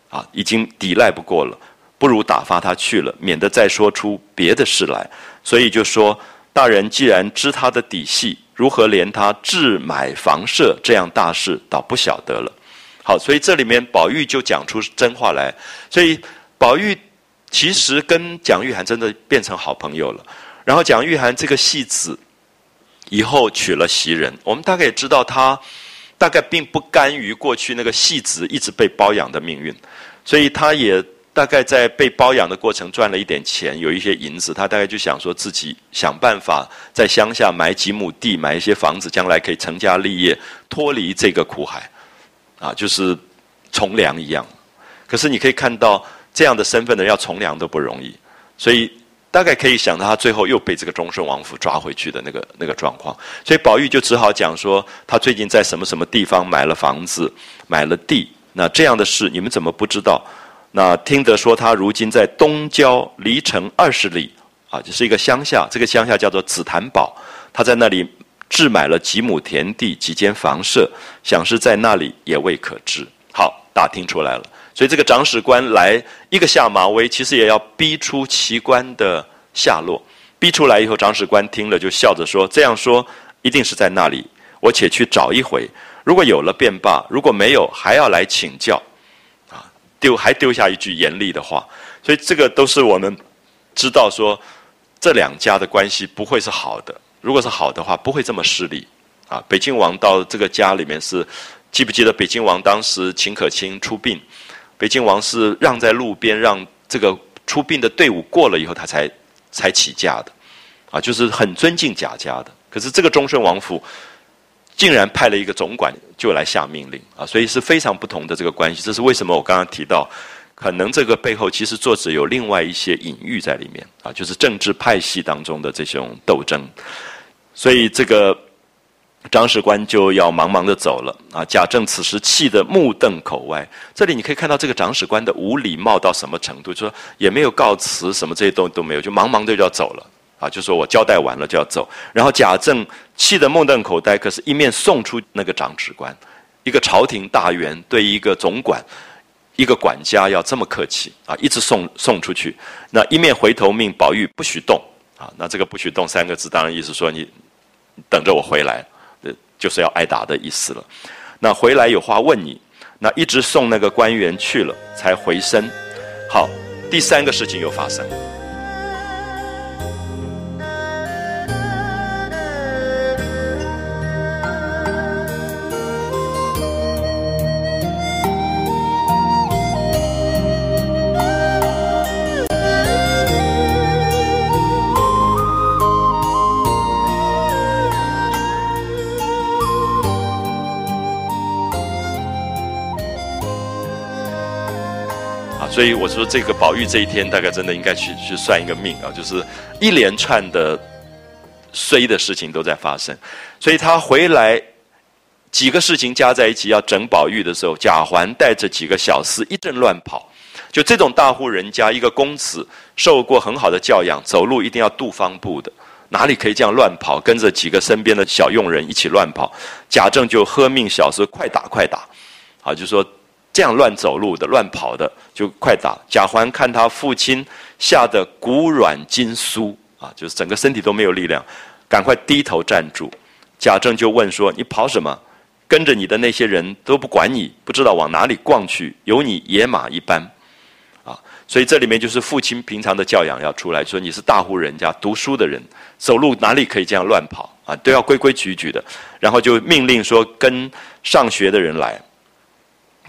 啊，已经抵赖不过了，不如打发他去了，免得再说出别的事来。所以就说，大人既然知他的底细，如何连他置买房舍这样大事，倒不晓得了。好，所以这里面宝玉就讲出真话来。所以宝玉其实跟蒋玉菡真的变成好朋友了。然后蒋玉菡这个戏子以后娶了袭人，我们大概也知道他。大概并不甘于过去那个戏子一直被包养的命运，所以他也大概在被包养的过程赚了一点钱，有一些银子，他大概就想说自己想办法在乡下买几亩地，买一些房子，将来可以成家立业，脱离这个苦海，啊，就是从良一样。可是你可以看到，这样的身份的人要从良都不容易，所以。大概可以想到，他最后又被这个忠顺王府抓回去的那个那个状况，所以宝玉就只好讲说，他最近在什么什么地方买了房子，买了地。那这样的事，你们怎么不知道？那听得说他如今在东郊离城二十里，啊，就是一个乡下，这个乡下叫做紫檀堡，他在那里置买了几亩田地、几间房舍，想是在那里也未可知。好，打听出来了，所以这个长史官来一个下马威，其实也要逼出奇观的下落。逼出来以后，长史官听了就笑着说：“这样说一定是在那里，我且去找一回。如果有了便罢，如果没有，还要来请教。”丢还丢下一句严厉的话。所以这个都是我们知道说，这两家的关系不会是好的。如果是好的话，不会这么势利。啊，北京王到这个家里面是，记不记得北京王当时秦可卿出殡，北京王是让在路边，让这个出殡的队伍过了以后，他才才起驾的。啊，就是很尊敬贾家的。可是这个忠顺王府竟然派了一个总管就来下命令啊，所以是非常不同的这个关系。这是为什么？我刚刚提到。可能这个背后其实作者有另外一些隐喻在里面啊，就是政治派系当中的这种斗争，所以这个张史官就要忙忙的走了啊。贾政此时气得目瞪口歪。这里你可以看到这个长史官的无礼貌到什么程度，就说也没有告辞，什么这些东西都没有，就忙忙的就要走了啊，就说我交代完了就要走。然后贾政气得目瞪口呆，可是一面送出那个长史官，一个朝廷大员对一个总管。一个管家要这么客气啊，一直送送出去，那一面回头命宝玉不许动啊，那这个不许动三个字，当然意思说你等着我回来，呃，就是要挨打的意思了。那回来有话问你，那一直送那个官员去了，才回身。好，第三个事情又发生。所以我说，这个宝玉这一天大概真的应该去去算一个命啊，就是一连串的衰的事情都在发生。所以他回来几个事情加在一起要整宝玉的时候，贾环带着几个小厮一阵乱跑。就这种大户人家，一个公子受过很好的教养，走路一定要杜方步的，哪里可以这样乱跑？跟着几个身边的小佣人一起乱跑。贾政就喝命小厮快打快打，啊，就说。这样乱走路的、乱跑的，就快打！贾环看他父亲吓得骨软筋酥啊，就是整个身体都没有力量，赶快低头站住。贾政就问说：“你跑什么？跟着你的那些人都不管你，不知道往哪里逛去，有你野马一般。”啊，所以这里面就是父亲平常的教养要出来说：“你是大户人家读书的人，走路哪里可以这样乱跑啊？都要规规矩矩的。”然后就命令说：“跟上学的人来。”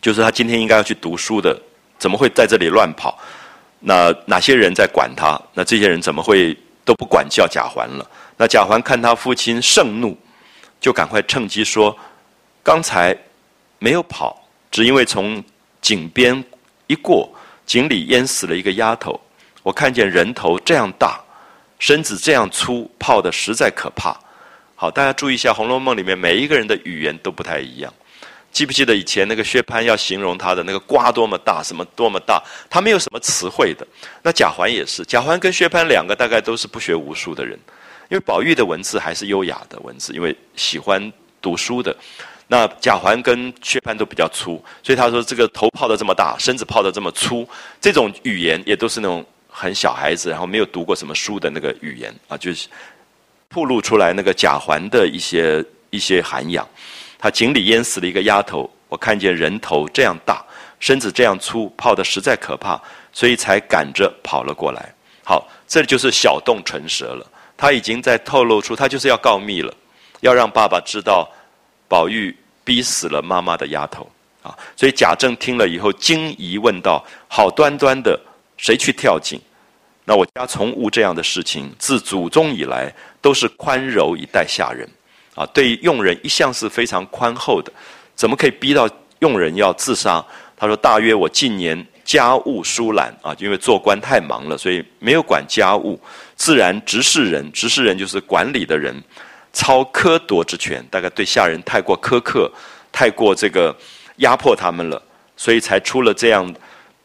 就是他今天应该要去读书的，怎么会在这里乱跑？那哪些人在管他？那这些人怎么会都不管教贾环了？那贾环看他父亲盛怒，就赶快趁机说：“刚才没有跑，只因为从井边一过，井里淹死了一个丫头。我看见人头这样大，身子这样粗，泡的实在可怕。好，大家注意一下，《红楼梦》里面每一个人的语言都不太一样。”记不记得以前那个薛蟠要形容他的那个瓜多么大，什么多么大，他没有什么词汇的。那贾环也是，贾环跟薛蟠两个大概都是不学无术的人，因为宝玉的文字还是优雅的文字，因为喜欢读书的。那贾环跟薛蟠都比较粗，所以他说这个头泡的这么大，身子泡的这么粗，这种语言也都是那种很小孩子，然后没有读过什么书的那个语言啊，就是暴露出来那个贾环的一些一些涵养。他井里淹死了一个丫头，我看见人头这样大，身子这样粗，泡的实在可怕，所以才赶着跑了过来。好，这就是小动唇舌了。他已经在透露出，他就是要告密了，要让爸爸知道，宝玉逼死了妈妈的丫头啊。所以贾政听了以后惊疑问道：“好端端的，谁去跳井？那我家从无这样的事情，自祖宗以来都是宽柔以待下人。”啊，对佣人一向是非常宽厚的，怎么可以逼到佣人要自杀？他说：“大约我近年家务疏懒啊，因为做官太忙了，所以没有管家务，自然执事人，执事人就是管理的人，操苛夺之权，大概对下人太过苛刻，太过这个压迫他们了，所以才出了这样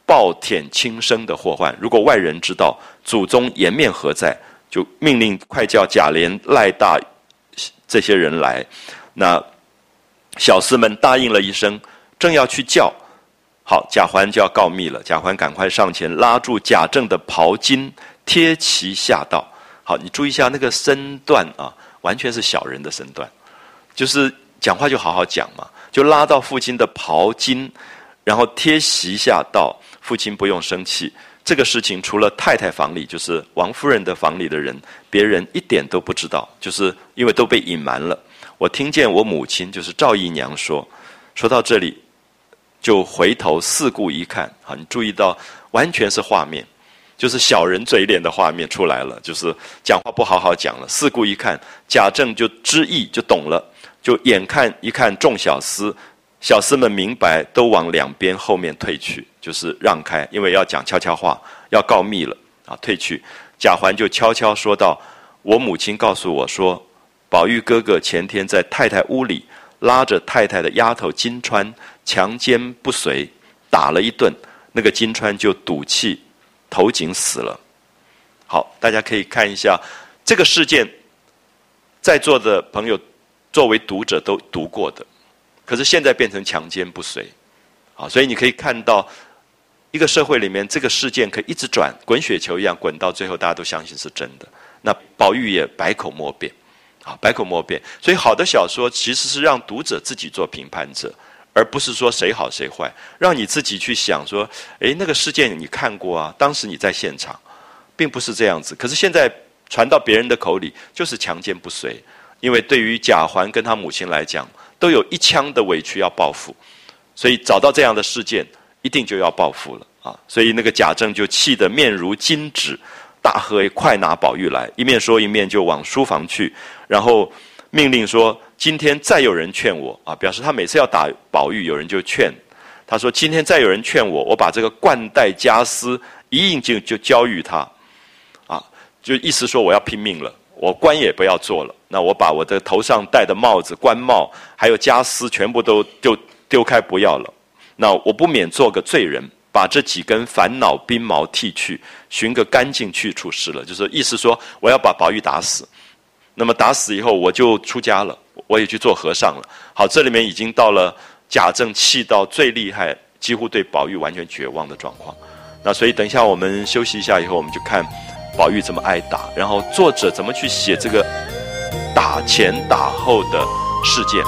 暴殄轻生的祸患。如果外人知道，祖宗颜面何在？就命令快叫贾琏、赖大这些人来。那小厮们答应了一声，正要去叫，好，贾环就要告密了。贾环赶快上前拉住贾政的袍襟，贴其下道：“好，你注意一下那个身段啊，完全是小人的身段，就是讲话就好好讲嘛，就拉到父亲的袍襟，然后贴席下道：父亲不用生气。”这个事情除了太太房里，就是王夫人的房里的人，别人一点都不知道，就是因为都被隐瞒了。我听见我母亲就是赵姨娘说，说到这里，就回头四顾一看，啊，你注意到完全是画面，就是小人嘴脸的画面出来了，就是讲话不好好讲了。四顾一看，贾政就知意就懂了，就眼看一看众小厮。小厮们明白，都往两边后面退去，就是让开，因为要讲悄悄话，要告密了啊！退去，贾环就悄悄说道：“我母亲告诉我说，宝玉哥哥前天在太太屋里拉着太太的丫头金钏强奸不遂，打了一顿，那个金钏就赌气投井死了。”好，大家可以看一下这个事件，在座的朋友作为读者都读过的。可是现在变成强奸不遂，啊，所以你可以看到一个社会里面这个事件可以一直转，滚雪球一样滚到最后，大家都相信是真的。那宝玉也百口莫辩，啊，百口莫辩。所以好的小说其实是让读者自己做评判者，而不是说谁好谁坏，让你自己去想说，诶，那个事件你看过啊？当时你在现场，并不是这样子。可是现在传到别人的口里，就是强奸不遂，因为对于贾环跟他母亲来讲。都有一腔的委屈要报复，所以找到这样的事件，一定就要报复了啊！所以那个贾政就气得面如金纸，大喝：“快拿宝玉来！”一面说一面就往书房去，然后命令说：“今天再有人劝我啊！”表示他每次要打宝玉，有人就劝他说：“今天再有人劝我，我把这个冠带家私一应就就交予他，啊，就意思说我要拼命了。”我官也不要做了，那我把我的头上戴的帽子、官帽，还有家私，全部都就丢开不要了。那我不免做个罪人，把这几根烦恼鬓毛剃去，寻个干净去处事了。就是意思说，我要把宝玉打死。那么打死以后，我就出家了，我也去做和尚了。好，这里面已经到了贾政气到最厉害，几乎对宝玉完全绝望的状况。那所以等一下我们休息一下以后，我们就看。宝玉怎么挨打？然后作者怎么去写这个打前打后的事件？